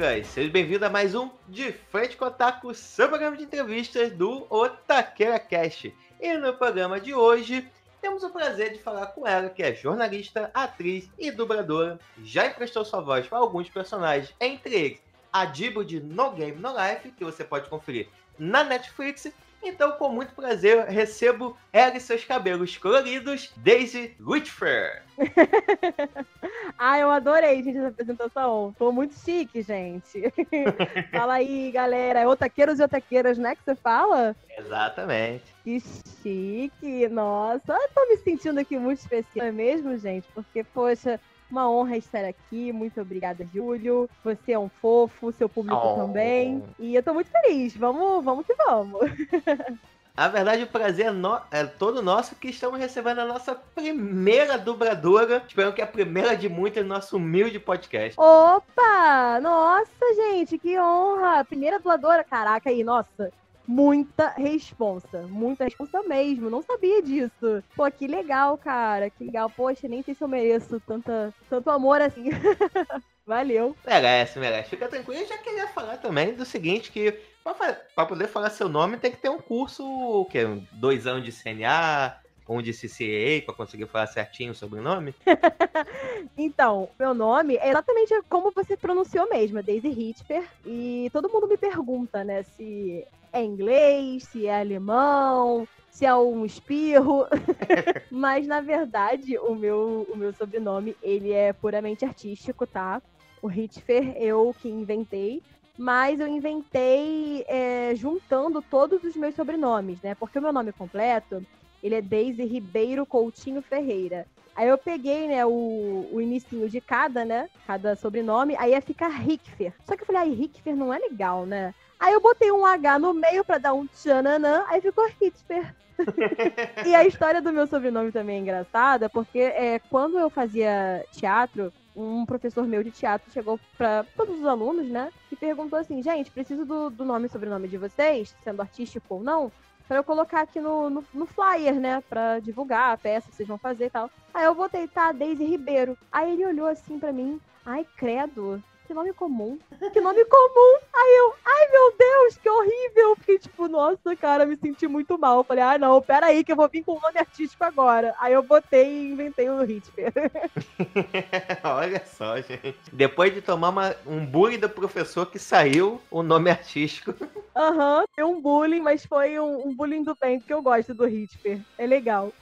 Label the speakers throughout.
Speaker 1: e taqueiras! Seja bem-vindo a mais um De Frente com Otaku, seu programa de entrevistas do Otaqueira Cast. E no programa de hoje, temos o prazer de falar com ela, que é jornalista, atriz e dubladora. Já emprestou sua voz para alguns personagens, entre eles a Dibo de No Game No Life, que você pode conferir na Netflix. Então, com muito prazer, recebo ela e seus cabelos coloridos, Daisy Whitfer.
Speaker 2: ah, eu adorei, gente, essa apresentação. Tô muito chique, gente. fala aí, galera. É otaqueiros e otaqueiras, né, que você fala?
Speaker 1: Exatamente.
Speaker 2: Que chique. Nossa, eu tô me sentindo aqui muito especial, não é mesmo, gente? Porque, poxa, uma honra estar aqui. Muito obrigada, Júlio. Você é um fofo, seu público oh. também. E eu tô muito feliz. Vamos, vamos que vamos.
Speaker 1: A verdade, o prazer é, no... é, todo nosso que estamos recebendo a nossa primeira dubladora. Espero que é a primeira de muitas no nosso humilde podcast.
Speaker 2: Opa! Nossa, gente, que honra! Primeira dubladora, caraca aí, nossa muita responsa. Muita responsa mesmo. Não sabia disso. Pô, que legal, cara. Que legal. Poxa, nem sei se eu mereço tanta, tanto amor assim. Valeu.
Speaker 1: Merece, merece. Fica tranquilo. Eu já queria falar também do seguinte, que para poder falar seu nome tem que ter um curso, o quê? Dois anos de CNA, um de CCA para conseguir falar certinho o sobrenome?
Speaker 2: então, meu nome é exatamente como você pronunciou mesmo, Daisy Hitfer. E todo mundo me pergunta, né, se é inglês, se é alemão, se é um espirro. Mas, na verdade, o meu, o meu sobrenome, ele é puramente artístico, tá? O Hitfer, eu que inventei. Mas eu inventei é, juntando todos os meus sobrenomes, né? Porque o meu nome completo, ele é Daisy Ribeiro Coutinho Ferreira. Aí eu peguei, né, o, o inicinho de cada, né? Cada sobrenome, aí ia ficar Rickfer. Só que eu falei, ai, Rickfer não é legal, né? Aí eu botei um H no meio para dar um tchananã, aí ficou Hitler. e a história do meu sobrenome também é engraçada, porque é, quando eu fazia teatro, um professor meu de teatro chegou para todos os alunos, né? E perguntou assim: gente, preciso do, do nome e sobrenome de vocês, sendo artístico ou não, para eu colocar aqui no, no, no, flyer, né? Pra divulgar a peça que vocês vão fazer e tal. Aí eu botei, tá, Daisy Ribeiro. Aí ele olhou assim para mim: ai, credo que nome comum. Que nome comum. Aí eu, ai meu Deus, que horrível. Fiquei tipo, nossa, cara, me senti muito mal. Falei, ah, não, pera aí que eu vou vir com um nome artístico agora. Aí eu botei e inventei o Hitler.
Speaker 1: Olha só, gente. Depois de tomar uma, um bullying do professor que saiu o nome artístico.
Speaker 2: Aham, uhum, um bullying, mas foi um, um, bullying do bem, porque eu gosto do Hitler. É legal.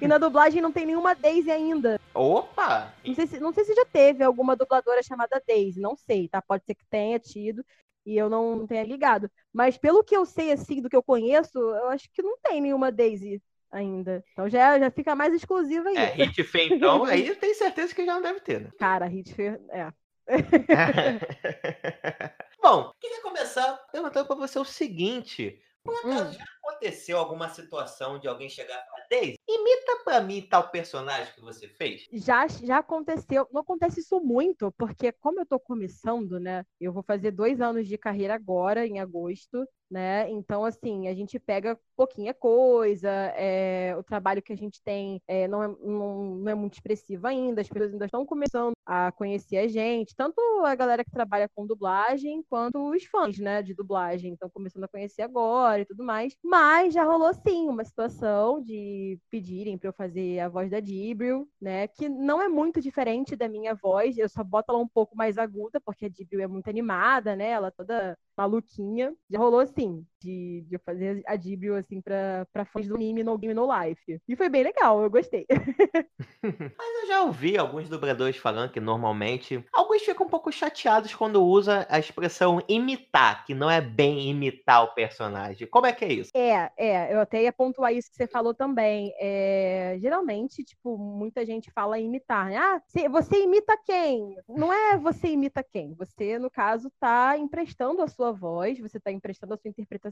Speaker 2: e na dublagem não tem nenhuma Daisy ainda.
Speaker 1: Opa!
Speaker 2: Não sei, se, não sei se já teve alguma dubladora chamada Daisy não sei, tá? Pode ser que tenha tido e eu não tenha ligado. Mas pelo que eu sei, assim, do que eu conheço, eu acho que não tem nenhuma Daisy ainda. Então já, já fica mais exclusiva aí.
Speaker 1: É, Hitfer, então, aí tem certeza que já não deve ter, né?
Speaker 2: Cara, Hitfer, é.
Speaker 1: Bom, queria começar perguntando para você o seguinte. Por acaso hum. já aconteceu alguma situação de alguém chegar e falar, Daisy, imita pra mim tal personagem que você fez?
Speaker 2: Já, já aconteceu. Não acontece isso muito, porque como eu tô começando, né? Eu vou fazer dois anos de carreira agora, em agosto né? Então, assim, a gente pega pouquinha coisa, é, o trabalho que a gente tem é, não, é, não, não, é muito expressivo ainda, as pessoas ainda estão começando a conhecer a gente, tanto a galera que trabalha com dublagem, quanto os fãs, né, de dublagem, estão começando a conhecer agora e tudo mais. Mas já rolou, sim, uma situação de pedirem para eu fazer a voz da Dibril, né, que não é muito diferente da minha voz, eu só boto ela um pouco mais aguda, porque a Dibril é muito animada, né, ela toda maluquinha. Já rolou, assim, de, de fazer a Dibio, assim, pra, pra fãs do anime No Game No Life. E foi bem legal, eu gostei.
Speaker 1: Mas eu já ouvi alguns dubladores falando que normalmente alguns ficam um pouco chateados quando usa a expressão imitar, que não é bem imitar o personagem. Como é que é isso?
Speaker 2: É, é, eu até ia pontuar isso que você falou também. É, geralmente, tipo, muita gente fala imitar, né? Ah, você imita quem? Não é você imita quem. Você, no caso, tá emprestando a sua voz, você tá emprestando a sua interpretação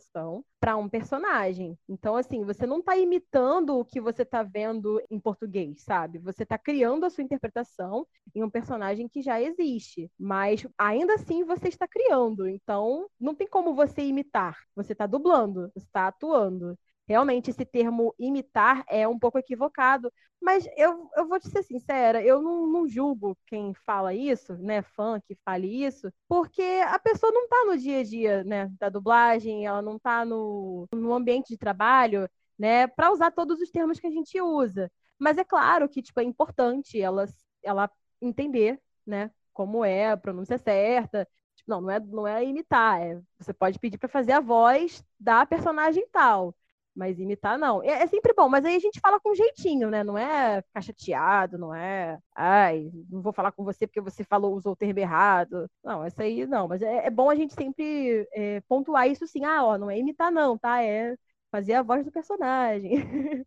Speaker 2: para um personagem. Então, assim, você não tá imitando o que você tá vendo em português, sabe? Você está criando a sua interpretação em um personagem que já existe, mas ainda assim você está criando. Então, não tem como você imitar. Você está dublando, está atuando. Realmente esse termo imitar é um pouco equivocado. Mas eu, eu vou te ser sincera, eu não, não julgo quem fala isso, né, fã que fale isso, porque a pessoa não está no dia a dia, né, da dublagem, ela não está no, no ambiente de trabalho, né, para usar todos os termos que a gente usa. Mas é claro que, tipo, é importante ela, ela entender, né, como é a pronúncia certa, Tipo, não, não é, não é imitar. É, você pode pedir para fazer a voz da personagem tal. Mas imitar, não. É, é, sempre bom, mas aí a gente fala com jeitinho, né? Não é ficar chateado, não é. Ai, não vou falar com você porque você falou, usou o termo errado. Não, isso aí não. Mas é, é bom a gente sempre é, pontuar isso sim. Ah, ó, não é imitar, não, tá? É fazer a voz do personagem.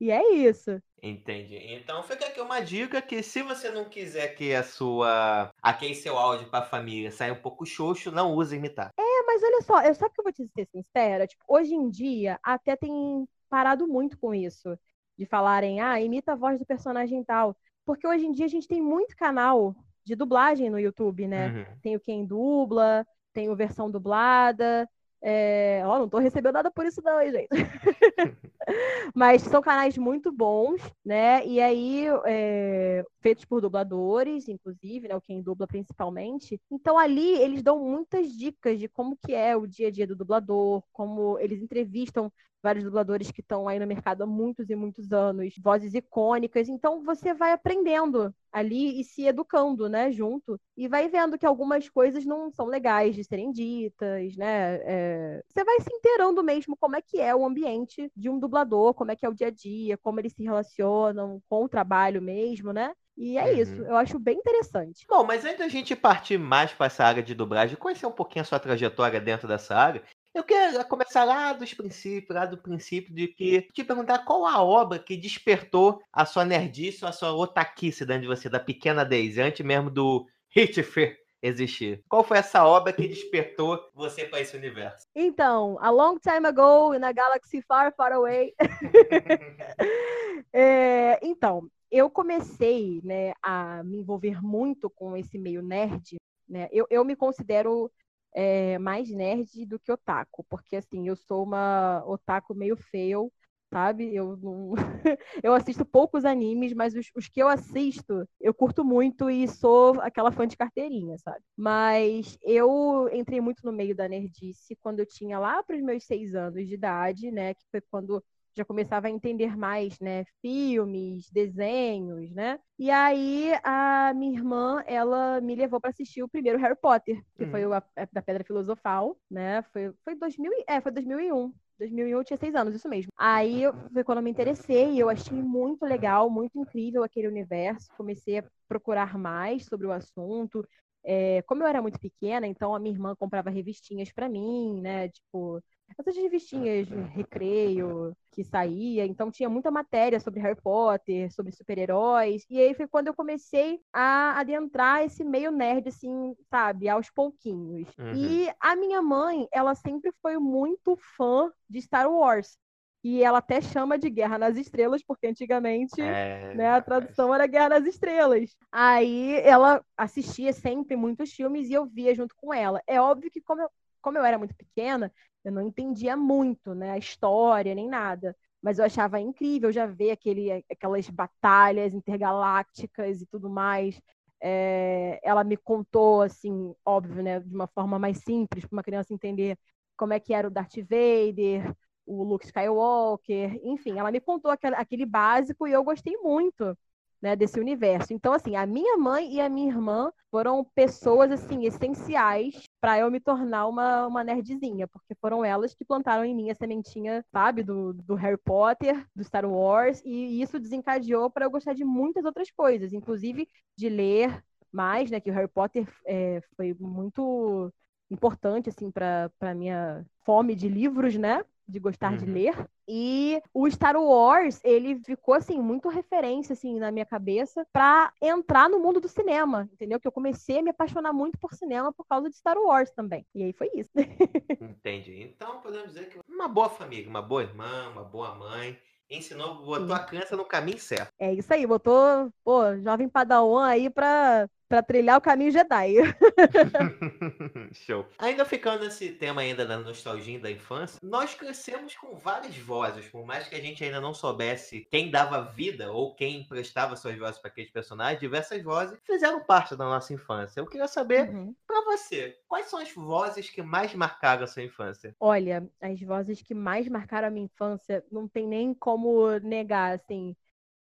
Speaker 2: e é isso.
Speaker 1: Entendi. Então fica aqui uma dica que se você não quiser que a sua. aquele seu áudio pra família saia um pouco xoxo, não use imitar.
Speaker 2: É, mas olha só, eu sabe que eu vou te ser sincera? Tipo, hoje em dia até tem parado muito com isso. De falarem, ah, imita a voz do personagem tal. Porque hoje em dia a gente tem muito canal de dublagem no YouTube, né? Uhum. Tem o Quem Dubla, tem o versão dublada. É... Ó, não tô recebendo nada por isso não, hein, gente. Mas são canais muito bons, né? E aí, é... feitos por dubladores, inclusive, né? O quem dubla principalmente. Então, ali, eles dão muitas dicas de como que é o dia a dia do dublador, como eles entrevistam vários dubladores que estão aí no mercado há muitos e muitos anos, vozes icônicas. Então você vai aprendendo ali e se educando, né, junto, e vai vendo que algumas coisas não são legais de serem ditas, né? É... Você vai se inteirando mesmo como é que é o ambiente de um dublador, como é que é o dia a dia, como eles se relacionam com o trabalho mesmo, né? E é uhum. isso, eu acho bem interessante.
Speaker 1: Bom, mas antes da gente partir mais para essa área de dublagem, conhecer um pouquinho a sua trajetória dentro dessa área, eu quero começar lá dos princípios, lá do princípio de que te perguntar qual a obra que despertou a sua nerdice ou a sua otaquice dentro de você, da pequena Daisy, antes mesmo do Hitfer existir. Qual foi essa obra que despertou você para esse universo?
Speaker 2: Então, a long time ago, in a galaxy far, far away. é, então, eu comecei né, a me envolver muito com esse meio nerd. Né? Eu, eu me considero é, mais nerd do que otaku, porque assim, eu sou uma otaku meio fail, sabe? Eu, não... eu assisto poucos animes, mas os, os, que eu assisto, eu curto muito e sou aquela fã de carteirinha, sabe? Mas eu entrei muito no meio da nerdice quando eu tinha lá para os meus seis anos de idade, né? Que foi quando já começava a entender mais, né, filmes, desenhos, né? E aí a minha irmã, ela me levou para assistir o primeiro Harry Potter, que foi hum. o a, da Pedra Filosofal, né? Foi foi 2000, é, foi 2001. 2001 eu tinha seis anos, isso mesmo. Aí foi quando eu me interessei e eu achei muito legal, muito incrível aquele universo. Comecei a procurar mais sobre o assunto. É, como eu era muito pequena, então a minha irmã comprava revistinhas para mim, né? Tipo, essas revistinhas de recreio que saía, então tinha muita matéria sobre Harry Potter, sobre super-heróis, e aí foi quando eu comecei a adentrar esse meio nerd, assim, sabe, aos pouquinhos. Uhum. E a minha mãe, ela sempre foi muito fã de Star Wars. E ela até chama de Guerra nas Estrelas, porque antigamente é... né, a tradução era Guerra nas Estrelas. Aí ela assistia sempre muitos filmes e eu via junto com ela. É óbvio que, como eu, como eu era muito pequena, eu não entendia muito, né, a história nem nada, mas eu achava incrível já ver aquele, aquelas batalhas intergalácticas e tudo mais. É, ela me contou, assim, óbvio, né, de uma forma mais simples, para uma criança entender como é que era o Darth Vader, o Luke Skywalker, enfim, ela me contou aquele, aquele básico e eu gostei muito né, desse universo. Então, assim, a minha mãe e a minha irmã foram pessoas, assim, essenciais para eu me tornar uma, uma nerdzinha, porque foram elas que plantaram em mim a sementinha, sabe, do, do Harry Potter, do Star Wars, e isso desencadeou para eu gostar de muitas outras coisas, inclusive de ler mais, né, que o Harry Potter é, foi muito importante, assim, para minha fome de livros, né, de gostar uhum. de ler. E o Star Wars, ele ficou assim muito referência assim na minha cabeça para entrar no mundo do cinema, entendeu? Que eu comecei a me apaixonar muito por cinema por causa de Star Wars também. E aí foi isso.
Speaker 1: Entendi. Então podemos dizer que uma boa família, uma boa irmã, uma boa mãe, ensinou, botou Sim. a criança no caminho certo.
Speaker 2: É isso aí, botou, pô, jovem padawan aí pra, pra trilhar o caminho Jedi.
Speaker 1: Show. Ainda ficando nesse tema ainda da nostalgia da infância, nós crescemos com várias vozes, por mais que a gente ainda não soubesse quem dava vida ou quem prestava suas vozes para aqueles personagens, diversas vozes fizeram parte da nossa infância. Eu queria saber,
Speaker 2: Uhum.
Speaker 1: para você, quais são as vozes que mais marcaram a sua infância?
Speaker 2: Olha, as vozes que mais marcaram a minha infância, não tem nem como negar, assim,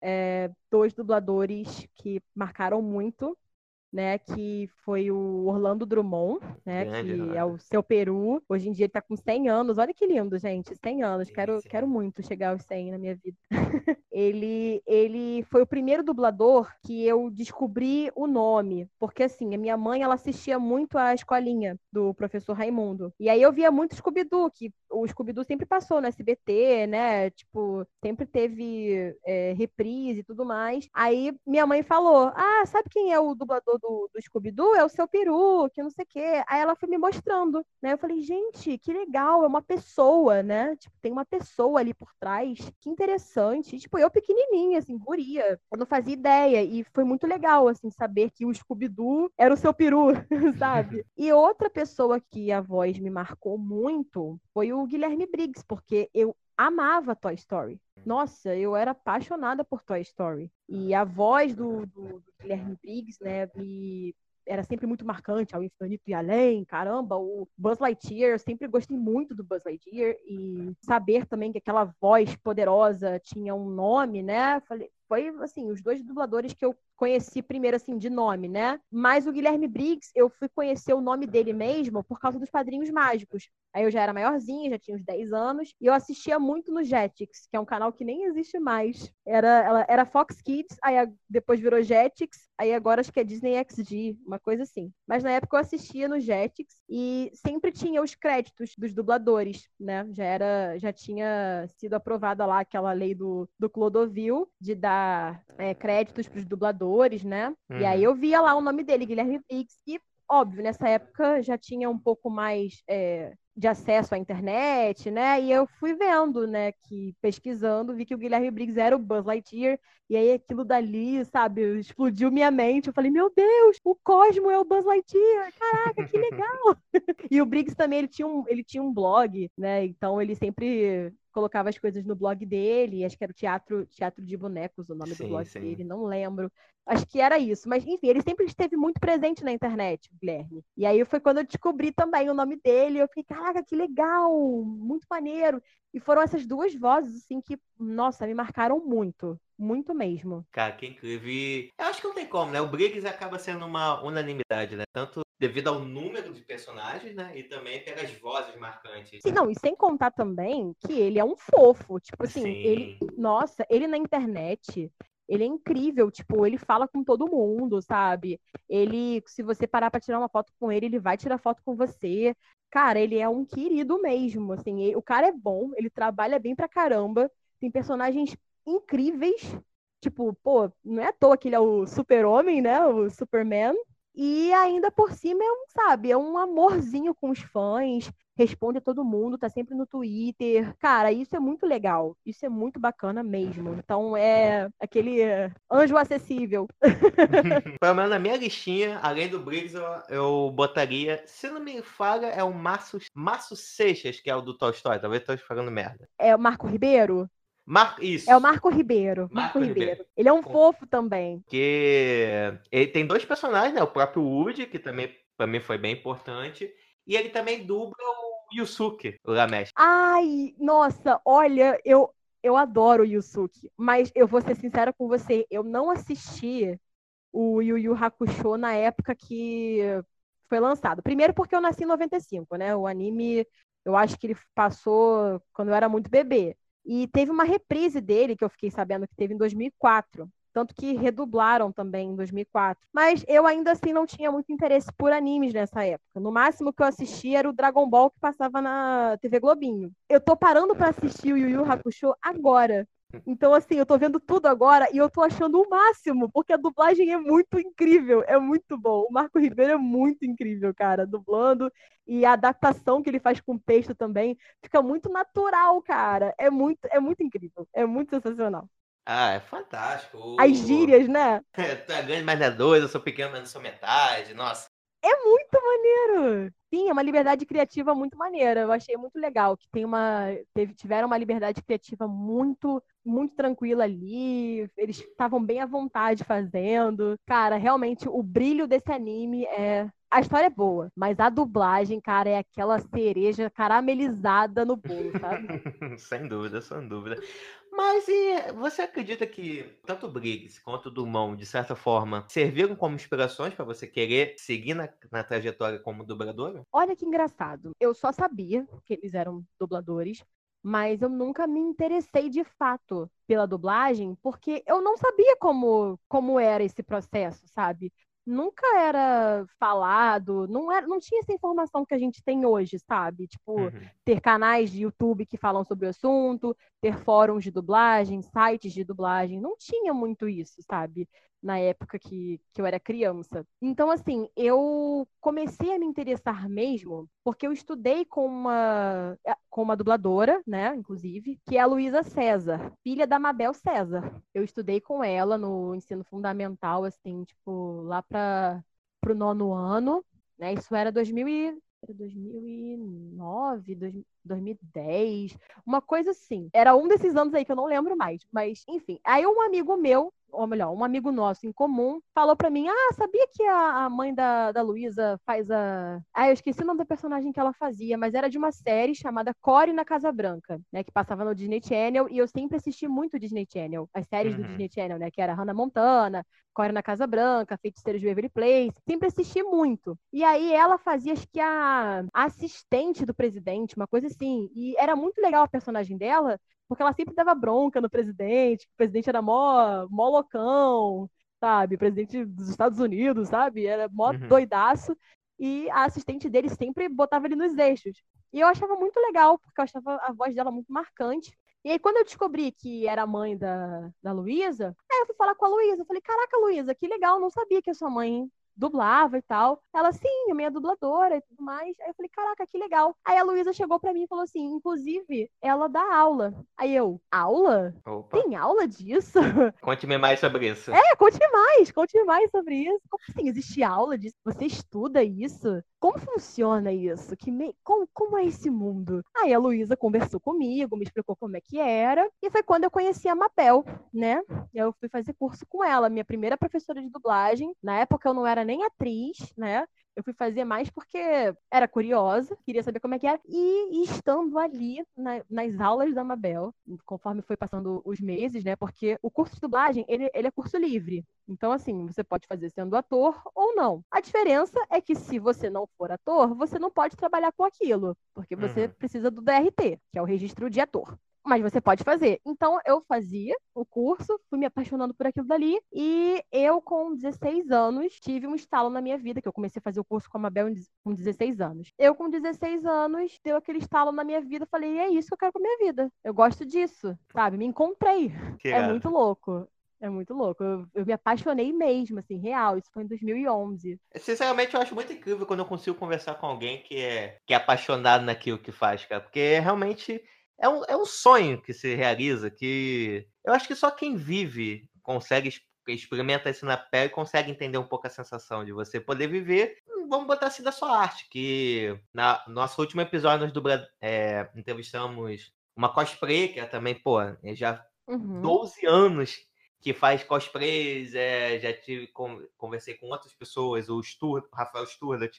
Speaker 2: é, dois dubladores que marcaram muito, né? Que foi o Orlando Drummond, né?
Speaker 1: Grande
Speaker 2: que é o seu Peru. Hoje em dia ele tá com 100 anos. Olha que lindo, gente, 100 anos.
Speaker 1: Sim,
Speaker 2: Quero,
Speaker 1: sim.
Speaker 2: quero muito chegar aos 100 na minha vida. ele, ele foi o primeiro dublador que eu descobri o nome, porque assim, a minha mãe ela assistia muito a escolinha do professor Raimundo. E aí eu via muito Scooby-Doo, que o Scooby-Doo sempre passou no SBT, né? Tipo, sempre teve é, reprise e tudo mais. Aí minha mãe falou: Ah, sabe quem é o dublador do, do Scooby-Doo? É o seu peru, que não sei o quê. Aí ela foi me mostrando, né? Eu falei, gente, que legal, é uma pessoa, né? Tipo, tem uma pessoa ali por trás. Que interessante. Tipo, eu pequenininha, assim, guria. Eu não fazia ideia. E foi muito legal, assim, saber que o Scooby-Doo era o seu peru, sabe? E outra pessoa que a voz me marcou muito foi o Guilherme Briggs, porque eu amava Toy Story. Nossa, eu era apaixonada por Toy Story. E a voz do, do- do Guilherme Briggs, né, me era sempre muito marcante, ao infinito e além, caramba, o Buzz Lightyear, eu sempre gostei muito do Buzz Lightyear e saber também que aquela voz poderosa tinha um nome, né? Falei, foi assim, os dois dubladores que eu conheci primeiro assim de nome, né? Mas o Guilherme Briggs, eu fui conhecer o nome dele mesmo por causa dos Padrinhos Mágicos. Aí eu já era maiorzinha, já tinha uns 10 anos, e eu assistia muito no Jetix, que é um canal que nem existe mais. Era, ela, era Fox Kids, aí depois virou Jetix, aí agora acho que é Disney XD, uma coisa assim. Mas na época eu assistia no Jetix e sempre tinha os créditos dos dubladores, né? Já era, já tinha sido aprovada lá aquela lei do, do Clodovil de dar é, créditos para os dubladores, né? E aí eu via lá o nome dele, Guilherme Briggs, e óbvio, nessa época já tinha um pouco mais é, de acesso à internet, né? E eu fui vendo, né, que pesquisando, vi que o Guilherme Briggs era o Buzz Lightyear, e aí aquilo dali, sabe, explodiu minha mente. Eu falei, meu Deus, o Cosmo é o Buzz Lightyear, caraca, que legal! e o Briggs também, ele tinha um, ele tinha um blog, né? Então ele sempre colocava as coisas no blog dele, acho que era o Teatro, Teatro de Bonecos, o nome
Speaker 1: Sim,
Speaker 2: do blog
Speaker 1: sim.
Speaker 2: dele, não lembro. Acho que era isso. Mas, enfim, ele sempre esteve muito presente na internet, o Guilherme. E aí foi quando eu descobri também o nome dele. Eu fiquei, caraca, que legal! Muito maneiro. E foram essas duas vozes, assim, que, nossa, me marcaram muito. Muito mesmo.
Speaker 1: Cara, que incrível. E eu acho que não tem como, né? O Briggs acaba sendo uma unanimidade, né? Tanto devido ao número de personagens, né? E também pelas vozes marcantes.
Speaker 2: Sim, não, e sem contar também que ele é um fofo. Tipo assim,
Speaker 1: Sim.
Speaker 2: ele. Nossa, ele na internet. Ele é incrível, tipo, ele fala com todo mundo, sabe? Ele, se você parar pra tirar uma foto com ele, ele vai tirar foto com você. Cara, ele é um querido mesmo, assim. e- O cara é bom, ele trabalha bem pra caramba. Tem personagens incríveis. Tipo, pô, não é à toa que ele é o super-homem, né? O Superman. E ainda por cima é um, sabe, é um amorzinho com os fãs, responde a todo mundo, tá sempre no Twitter. Cara, isso é muito legal. Isso é muito bacana mesmo. Então é aquele eh, anjo acessível.
Speaker 1: Pelo menos na minha listinha, além do Briggs, eu, eu botaria. Se não me falha, é o Márcio, Seixas, que é o do Toy Story. Talvez eu tô falando merda.
Speaker 2: É o Marco Ribeiro?
Speaker 1: Mar... Isso.
Speaker 2: É o Marco Ribeiro.
Speaker 1: Marco
Speaker 2: Marco, Ribeiro.
Speaker 1: Ribeiro.
Speaker 2: Ele é um
Speaker 1: Com-
Speaker 2: fofo também.
Speaker 1: Porque ele tem dois personagens, né? O próprio Woody, que também pra mim foi bem importante. E ele também dubla o Yusuke, o Lamesh.
Speaker 2: Ai, nossa, olha, eu, eu adoro o Yusuke, mas eu vou ser sincera com você, eu não assisti o Yu Yu Hakusho na época que foi lançado. Primeiro porque eu nasci em 95, né? O anime, eu acho que ele passou quando eu era muito bebê. E teve uma reprise dele, que eu fiquei sabendo que teve em 2004. Tanto que redublaram também em 2004. Mas eu ainda assim não tinha muito interesse por animes nessa época. No máximo que eu assistia era o Dragon Ball que passava na TV Globinho. Eu tô parando pra assistir o Yu Yu Hakusho agora. Então, assim, eu tô vendo tudo agora e eu tô achando o máximo, porque a dublagem é muito incrível, é muito bom. O Marco Ribeiro é muito incrível, cara, dublando. E a adaptação que ele faz com o texto também fica muito natural, cara. É muito, é muito incrível, é muito sensacional.
Speaker 1: Ah, é fantástico.
Speaker 2: As gírias, né?
Speaker 1: tu é grande, mas não é dois, eu sou pequeno, mas não sou metade. Nossa.
Speaker 2: É muito maneiro! Sim, é uma liberdade criativa muito maneira. Eu achei muito legal que tem uma, teve, tiveram uma liberdade criativa muito, muito tranquila ali. Eles estavam bem à vontade fazendo. Cara, realmente o brilho desse anime é a história é boa, mas a dublagem, cara, é aquela cereja caramelizada no bolo, sabe?
Speaker 1: sem dúvida, sem dúvida. Mas e você acredita que tanto o Briggs quanto o Dumont, de certa forma, serviram como inspirações para você querer seguir na, na trajetória como dubladora?
Speaker 2: Olha que engraçado. Eu só sabia que eles eram dubladores, mas eu nunca me interessei de fato pela dublagem, porque eu não sabia como, como era esse processo, sabe? Nunca era falado, não, era, não tinha essa informação que a gente tem hoje, sabe? Tipo, uhum. ter canais de YouTube que falam sobre o assunto, ter fóruns de dublagem, sites de dublagem, não tinha muito isso, sabe? Na época que, que eu era criança. Então, assim, eu comecei a me interessar mesmo porque eu estudei com uma, com uma dubladora, né, inclusive, que é a Luísa César, filha da Mabel César. Eu estudei com ela no ensino fundamental, assim, tipo, lá para o nono ano, né, isso era 2000 e, 2009, 2010, uma coisa assim. Era um desses anos aí que eu não lembro mais, mas enfim. Aí um amigo meu ou melhor, um amigo nosso em comum, falou para mim: Ah, sabia que a, a mãe da, da Luísa faz a. Ah, eu esqueci o nome da personagem que ela fazia, mas era de uma série chamada Core na Casa Branca, né? Que passava no Disney Channel, e eu sempre assisti muito Disney Channel, as séries uhum. do Disney Channel, né? Que era Hannah Montana, Core na Casa Branca, Feiticeiros de Waverly Place, sempre assisti muito. E aí ela fazia, acho que a assistente do presidente, uma coisa assim. E era muito legal a personagem dela, porque ela sempre dava bronca no presidente, o presidente era mó, mó loucão, sabe? Presidente dos Estados Unidos, sabe? Era mó uhum. doidaço. E a assistente dele sempre botava ele nos eixos. E eu achava muito legal, porque eu achava a voz dela muito marcante. E aí, quando eu descobri que era a mãe da, da Luísa, aí eu fui falar com a Luísa. Falei, caraca, Luísa, que legal, não sabia que a sua mãe dublava e tal. Ela, sim, a minha dubladora e tudo mais. Aí eu falei, caraca, que legal. Aí a Luísa chegou para mim e falou assim: inclusive, ela dá aula. Aí eu, aula? Opa. Tem aula disso?
Speaker 1: Conte-me mais sobre isso.
Speaker 2: É, conte mais, conte mais sobre isso. Como assim? Existe aula disso? Você estuda isso? Como funciona isso? Que me... como, como é esse mundo? Aí a Luísa conversou comigo, me explicou como é que era. E foi quando eu conheci a Mabel, né? Eu fui fazer curso com ela, minha primeira professora de dublagem. Na época eu não era nem atriz, né? Eu fui fazer mais porque era curiosa, queria saber como é que era. E, estando ali na, nas aulas da Mabel, conforme foi passando os meses, né? Porque o curso de dublagem, ele, ele é curso livre. Então, assim, você pode fazer sendo ator ou não. A diferença é que se você não for ator, você não pode trabalhar com aquilo, porque você uhum. precisa do DRT, que é o registro de ator mas você pode fazer. Então, eu fazia o curso, fui me apaixonando por aquilo dali, e eu, com 16 anos, tive um estalo na minha vida, que eu comecei a fazer o curso com a Mabel com 16 anos. Eu, com 16 anos, deu aquele estalo na minha vida, falei, é isso que eu quero com a minha vida. Eu gosto disso, sabe? Me encontrei. Que é muito louco. É muito louco. Eu, eu, me apaixonei mesmo, assim, real. Isso foi em 2011.
Speaker 1: Sinceramente, eu acho muito incrível quando eu consigo conversar com alguém que é, que é apaixonado naquilo que faz, cara. Porque realmente é um, é um sonho que se realiza, que eu acho que só quem vive consegue experimenta isso na pele e consegue entender um pouco a sensação de você poder viver, hum, vamos botar assim da sua arte, que na nosso último episódio nós dubla, é, entrevistamos uma cosplay, que é também, pô, é já uhum. 12 anos que faz cosplays, é, já tive, conversei com outras pessoas, o Stur, o Rafael Sturlat,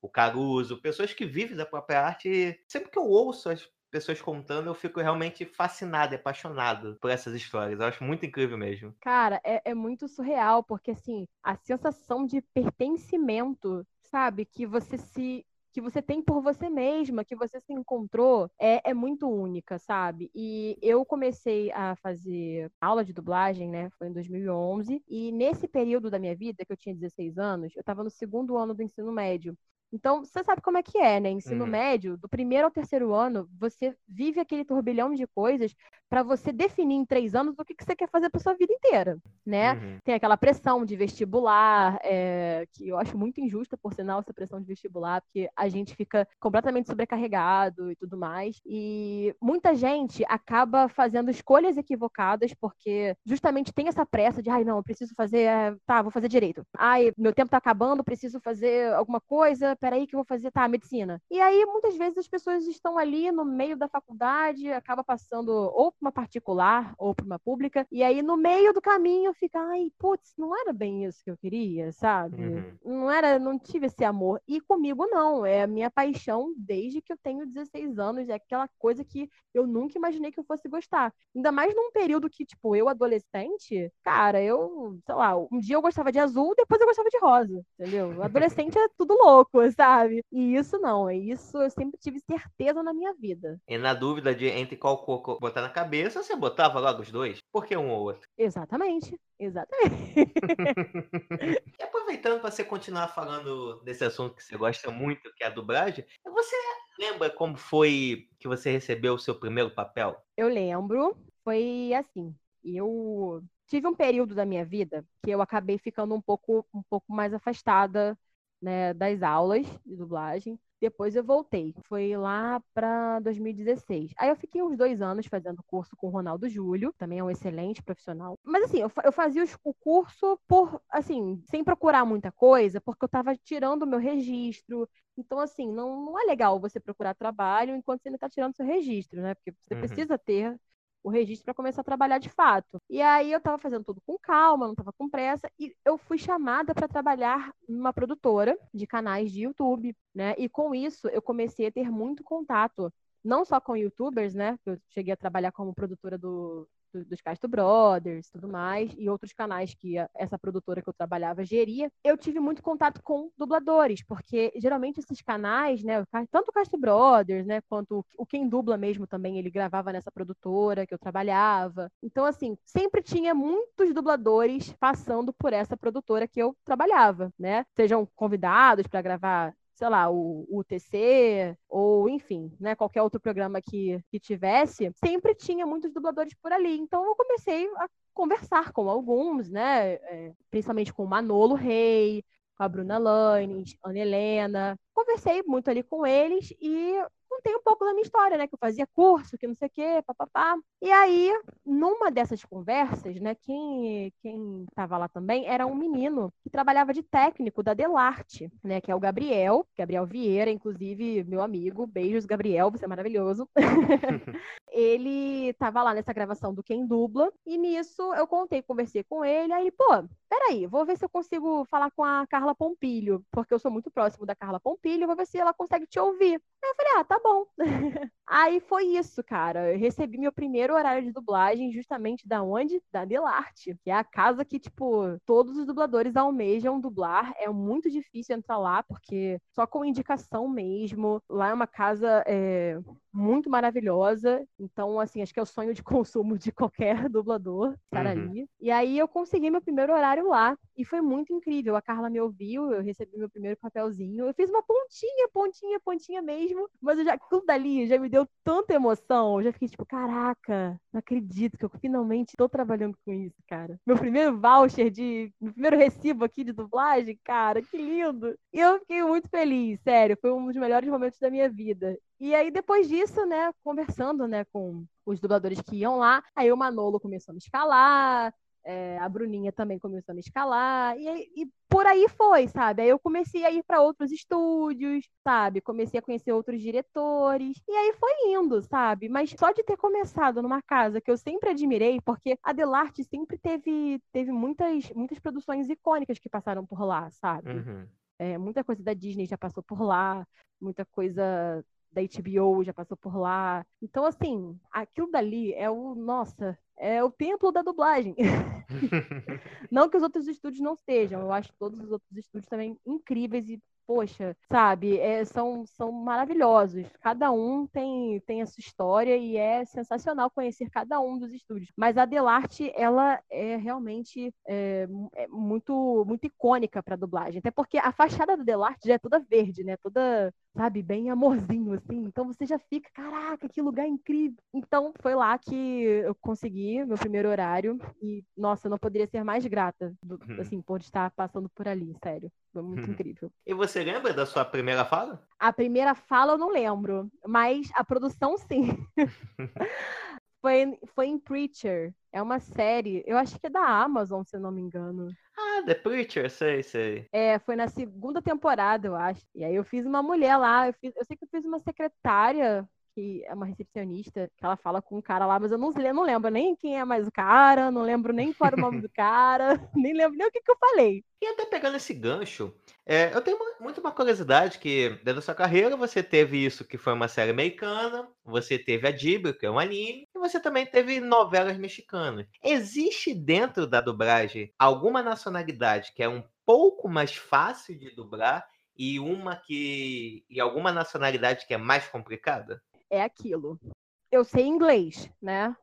Speaker 1: o Caruso, pessoas que vivem da própria arte, sempre que eu ouço as pessoas contando, eu fico realmente fascinado, apaixonado por essas histórias. Eu acho muito incrível mesmo.
Speaker 2: Cara, é, é muito surreal, porque assim, a sensação de pertencimento, sabe? Que você se que você tem por você mesma, que você se encontrou, é, é muito única, sabe? E eu comecei a fazer aula de dublagem, né? Foi em 2011. E nesse período da minha vida, que eu tinha 16 anos, eu estava no segundo ano do ensino médio. Então, você sabe como é que é, né? Ensino
Speaker 1: Uhum.
Speaker 2: médio, do primeiro ao terceiro ano, você vive aquele turbilhão de coisas para você definir em três anos o que, que você quer fazer para sua vida inteira, né?
Speaker 1: Uhum.
Speaker 2: Tem aquela pressão de vestibular, é, que eu acho muito injusta, por sinal, essa pressão de vestibular, porque a gente fica completamente sobrecarregado e tudo mais. E muita gente acaba fazendo escolhas equivocadas, porque justamente tem essa pressa de, ai, não, eu preciso fazer, é, tá, vou fazer direito. Ai, meu tempo tá acabando, preciso fazer alguma coisa, peraí que eu vou fazer, tá, medicina. E aí, muitas vezes, as pessoas estão ali no meio da faculdade, acaba passando ou uma particular ou pra uma pública, e aí no meio do caminho fica, ai, putz, não era bem isso que eu queria, sabe?
Speaker 1: Uhum.
Speaker 2: Não era, não tive esse amor. E comigo não, é a minha paixão desde que eu tenho 16 anos, é aquela coisa que eu nunca imaginei que eu fosse gostar. Ainda mais num período que, tipo, eu adolescente, cara, eu, sei lá, um dia eu gostava de azul, depois eu gostava de rosa, entendeu? Adolescente é tudo louco, sabe? E isso não, é isso eu sempre tive certeza na minha vida.
Speaker 1: E na dúvida de entre qual cor co- botar na cabeça, você botava logo os dois? Por que um ou outro?
Speaker 2: Exatamente, exatamente.
Speaker 1: E aproveitando para você continuar falando desse assunto que você gosta muito, que é a dublagem, você lembra como foi que você recebeu o seu primeiro papel?
Speaker 2: Eu lembro, foi assim, eu tive um período da minha vida que eu acabei ficando um pouco, um pouco mais afastada, né, das aulas de dublagem. Depois eu voltei, foi lá para 2016. Aí eu fiquei uns dois anos fazendo curso com o Ronaldo Júlio, também é um excelente profissional. Mas assim, eu, eu fazia os- o curso por, assim, sem procurar muita coisa, porque eu estava tirando o meu registro, então, assim, não, não é legal você procurar trabalho enquanto você ainda está tirando seu registro, né? Porque você
Speaker 1: Uhum.
Speaker 2: precisa ter o registro para começar a trabalhar de fato. E aí eu estava fazendo tudo com calma, não estava com pressa, e eu fui chamada para trabalhar numa produtora de canais de YouTube, né? E com isso eu comecei a ter muito contato, não só com YouTubers, né? Eu cheguei a trabalhar como produtora do, do- dos Castro Brothers, tudo mais, e outros canais que a- essa produtora que eu trabalhava geria. Eu tive muito contato com dubladores, porque geralmente esses canais, né, tanto o Castro Brothers, né, quanto o Quem Dubla mesmo também, ele gravava nessa produtora que eu trabalhava. Então, assim, sempre tinha muitos dubladores passando por essa produtora que eu trabalhava, né? Sejam convidados para gravar sei lá, o, UTC, ou enfim, né, qualquer outro programa que, que tivesse, sempre tinha muitos dubladores por ali. Então eu comecei a conversar com alguns, né, é, principalmente com o Manolo Rei, com a Bruna Lanes, Ana Helena. Conversei muito ali com eles e contei um pouco da minha história, né, que eu fazia curso, que não sei o quê, papapá. E aí, numa dessas conversas, né, quem quem estava lá também era um menino que trabalhava de técnico da Delarte, né, que é o Gabriel, Gabriel Vieira, inclusive meu amigo. Beijos, Gabriel, você é maravilhoso. ele estava lá nessa gravação do Quem Dubla, e nisso eu contei, conversei com ele, aí ele, pô, peraí, vou ver se eu consigo falar com a Carla Pompilho, porque eu sou muito próximo da Carla Pompilho, vou ver se ela consegue te ouvir. Aí eu falei, ah, tá bom. Aí foi isso, cara. Eu recebi meu primeiro horário de dublagem justamente da onde? Da Delarte, que é a casa que, tipo, todos os dubladores almejam dublar. É muito difícil entrar lá, porque só com indicação mesmo. Lá é uma casa é, muito maravilhosa. Então, assim, acho que é o sonho de consumo de qualquer dublador estar
Speaker 1: Uhum.
Speaker 2: ali. E aí eu consegui meu primeiro horário lá. E foi muito incrível. A Carla me ouviu, eu recebi meu primeiro papelzinho. Eu fiz uma pontinha, pontinha, pontinha mesmo. Mas eu já, tudo dali já me deu tanta emoção. Eu já fiquei tipo, caraca, não acredito que eu finalmente tô trabalhando com isso, cara. Meu primeiro voucher de. Meu primeiro recibo aqui de dublagem, cara, que lindo. E eu fiquei muito feliz, sério. Foi um dos melhores momentos da minha vida. E aí, depois disso, né, conversando, né, com os dubladores que iam lá, aí o Manolo começou a me escalar, é, a Bruninha também começou a me escalar, e, aí- e por aí foi, sabe? Aí eu comecei a ir para outros estúdios, sabe? Comecei a conhecer outros diretores, e aí foi indo, sabe? Mas só de ter começado numa casa que eu sempre admirei, porque a Delarte sempre teve, teve muitas, muitas produções icônicas que passaram por lá, sabe?
Speaker 1: Uhum.
Speaker 2: É, muita coisa da Disney já passou por lá, muita coisa da HBO já passou por lá. Então, assim, aquilo dali é o, nossa, é o templo da dublagem. não que os outros estúdios não sejam, eu acho todos os outros estúdios também incríveis e poxa, sabe, é, são, são maravilhosos. Cada um tem, tem a sua história e é sensacional conhecer cada um dos estúdios. Mas a Delarte, ela é realmente é, é muito, muito icônica para dublagem. Até porque a fachada da Delarte já é toda verde, né? Toda sabe, bem amorzinho, assim. Então você já fica, caraca, que lugar incrível. Então foi lá que eu consegui meu primeiro horário e, nossa, eu não poderia ser mais grata, do, uhum. assim, por estar passando por ali, sério. Foi muito uhum. incrível.
Speaker 1: E você lembra da sua primeira fala?
Speaker 2: A primeira fala eu não lembro, mas a produção sim. foi, foi em Preacher. É uma série, eu acho que é da Amazon, se eu não me engano.
Speaker 1: Ah, The Preacher, sei, sei.
Speaker 2: É, foi na segunda temporada, eu acho. E aí eu fiz uma mulher lá, eu, fiz, eu sei que eu fiz uma secretária que é uma recepcionista, que ela fala com um cara lá, mas eu não, não lembro nem quem é mais o cara, não lembro nem qual era o nome do cara, nem lembro nem o que, que eu falei.
Speaker 1: E até pegando esse gancho, é, eu tenho muito uma curiosidade que, dentro da sua carreira, você teve isso, que foi uma série americana, você teve a Dibra, que é um anime, e você também teve novelas mexicanas. Existe dentro da dublagem alguma nacionalidade que é um pouco mais fácil de dublar e uma que. e alguma nacionalidade que é mais complicada?
Speaker 2: é aquilo. Eu sei inglês, né?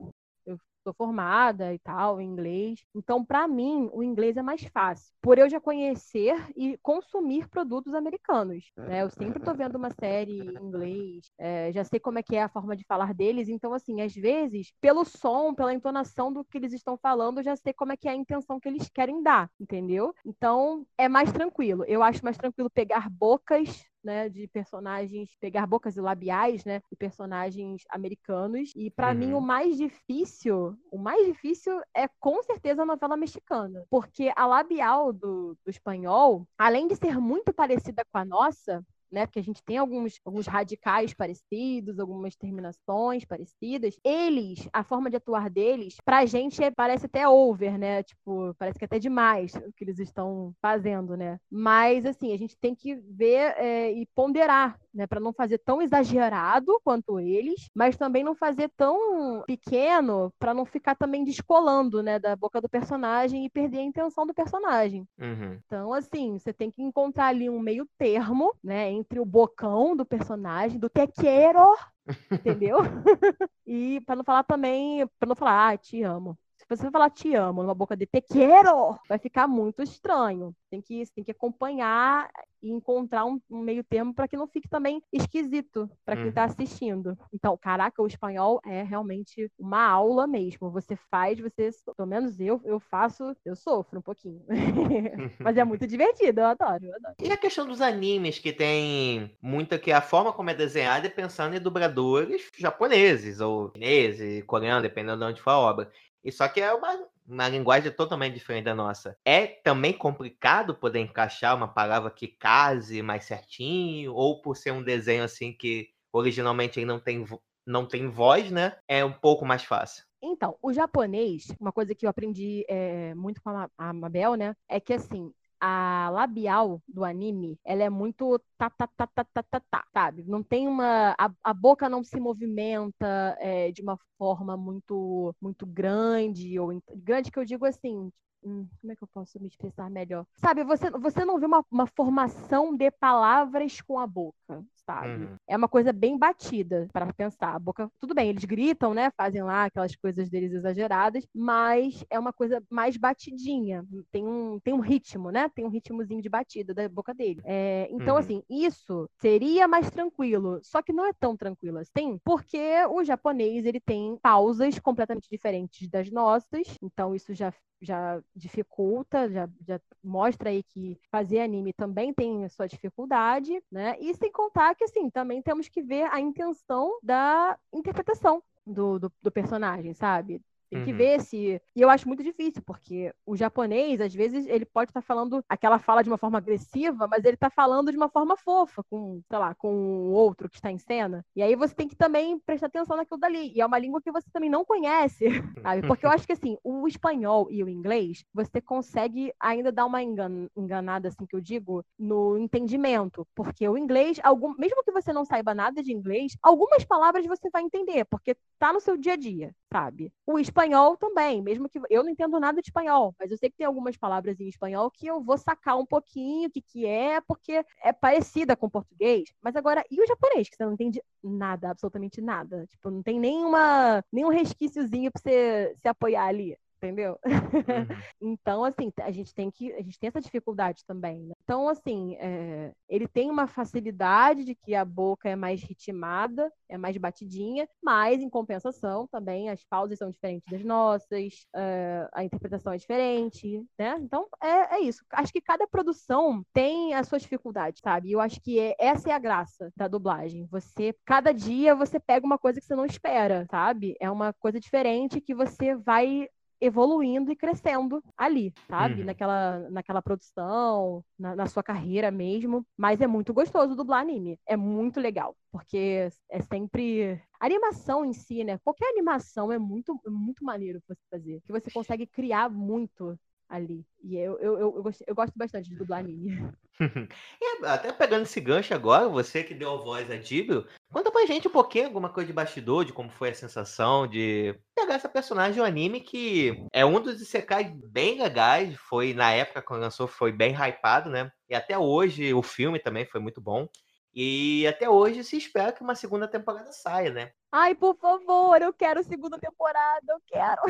Speaker 2: Sou formada e tal em inglês. Então, para mim, o inglês é mais fácil, por eu já conhecer e consumir produtos americanos. Né? Eu sempre estou vendo uma série em inglês, é, já sei como é que é a forma de falar deles. Então, assim, às vezes, pelo som, pela entonação do que eles estão falando, eu já sei como é que é a intenção que eles querem dar, entendeu? Então, é mais tranquilo. Eu acho mais tranquilo pegar bocas né, de personagens, pegar bocas e labiais, né, de personagens americanos. E para uhum. mim o mais difícil, o mais difícil é com certeza a novela mexicana, porque a labial do, do espanhol, além de ser muito parecida com a nossa, né? Porque a gente tem alguns, alguns radicais parecidos, algumas terminações parecidas. Eles, a forma de atuar deles, pra gente é, parece até over, né? Tipo, parece que é até demais o que eles estão fazendo, né? Mas, assim, a gente tem que ver é, e ponderar né, para não fazer tão exagerado quanto eles, mas também não fazer tão pequeno para não ficar também descolando, né, da boca do personagem e perder a intenção do personagem.
Speaker 1: Uhum.
Speaker 2: Então, assim, você tem que encontrar ali um meio termo, né, entre o bocão do personagem, do te quero, entendeu? e para não falar também, para não falar, ah, te amo. Se você falar te amo numa boca de te quero, vai ficar muito estranho. Tem que, tem que acompanhar e encontrar um, um meio termo para que não fique também esquisito para quem está uhum. assistindo. Então, caraca, o espanhol é realmente uma aula mesmo. Você faz, você, pelo menos eu, eu faço, eu sofro um pouquinho. Mas é muito divertido, eu adoro, eu adoro.
Speaker 1: E a questão dos animes, que tem muita que a forma como é desenhada é pensando em dubladores japoneses, ou chineses, coreanos, dependendo de onde for a obra. E só que é uma, uma linguagem totalmente diferente da nossa. É também complicado poder encaixar uma palavra que case mais certinho, ou por ser um desenho assim que originalmente não tem, não tem voz, né? É um pouco mais fácil.
Speaker 2: Então, o japonês, uma coisa que eu aprendi é, muito com a, Mabel, né? É que assim, a labial do anime, ela é muito tá, tá, tá, tá, tá, tá, tá sabe? Não tem uma... A, a boca não se movimenta é, de uma forma muito, muito grande, ou grande que eu digo assim, Hum, como é que eu posso me expressar melhor? Sabe, você, você não vê uma, uma formação de palavras com a boca sabe? Uhum. É uma coisa bem batida para pensar. A boca, tudo bem, eles gritam, né? Fazem lá aquelas coisas deles exageradas, mas é uma coisa mais batidinha. Tem um, tem um ritmo, né? Tem um ritmozinho de batida da boca dele. É, então, uhum. assim, isso seria mais tranquilo. Só que não é tão tranquilo assim, porque o japonês ele tem pausas completamente diferentes das nossas. Então, isso já já dificulta, já, já mostra aí que fazer anime também tem sua dificuldade, né? E sem contar que, assim, também temos que ver a intenção da interpretação do, do, do personagem, sabe? Tem que uhum. ver se. E eu acho muito difícil, porque o japonês, às vezes, ele pode estar tá falando aquela fala de uma forma agressiva, mas ele está falando de uma forma fofa, com, sei lá, com o outro que está em cena. E aí você tem que também prestar atenção naquilo dali. E é uma língua que você também não conhece, sabe? Porque eu acho que, assim, o espanhol e o inglês, você consegue ainda dar uma engan... enganada, assim, que eu digo, no entendimento. Porque o inglês, algum... mesmo que você não saiba nada de inglês, algumas palavras você vai entender, porque tá no seu dia a dia sabe? O espanhol também, mesmo que eu não entendo nada de espanhol, mas eu sei que tem algumas palavras em espanhol que eu vou sacar um pouquinho o que, que é, porque é parecida com português. Mas agora, e o japonês, que você não entende nada, absolutamente nada? Tipo, não tem nenhuma, nenhum resquíciozinho pra você se apoiar ali entendeu? Uhum. então, assim, a gente tem que, a gente tem essa dificuldade também. Né? Então, assim, é, ele tem uma facilidade de que a boca é mais ritmada, é mais batidinha, mas em compensação também as pausas são diferentes das nossas, é, a interpretação é diferente, né? Então, é, é isso. Acho que cada produção tem as suas dificuldades, sabe? E eu acho que é, essa é a graça da dublagem. Você, cada dia, você pega uma coisa que você não espera, sabe? É uma coisa diferente que você vai evoluindo e crescendo ali, sabe? Uhum. Naquela, naquela produção, na, na, sua carreira mesmo. Mas é muito gostoso dublar anime. É muito legal. Porque é sempre. A animação em si, né? Qualquer animação é muito, muito maneiro você fazer. Que você consegue criar muito ali. E eu, eu, eu, eu, gosto, eu gosto bastante de dublar anime.
Speaker 1: e até pegando esse gancho agora, você que deu a voz a Dibio, conta pra gente um pouquinho alguma coisa de bastidor, de como foi a sensação de pegar essa personagem do anime que é um dos isekais bem legais, foi na época quando lançou foi bem hypado, né? E até hoje o filme também foi muito bom. E até hoje se espera que uma segunda temporada saia, né?
Speaker 2: Ai, por favor, eu quero segunda temporada, eu quero.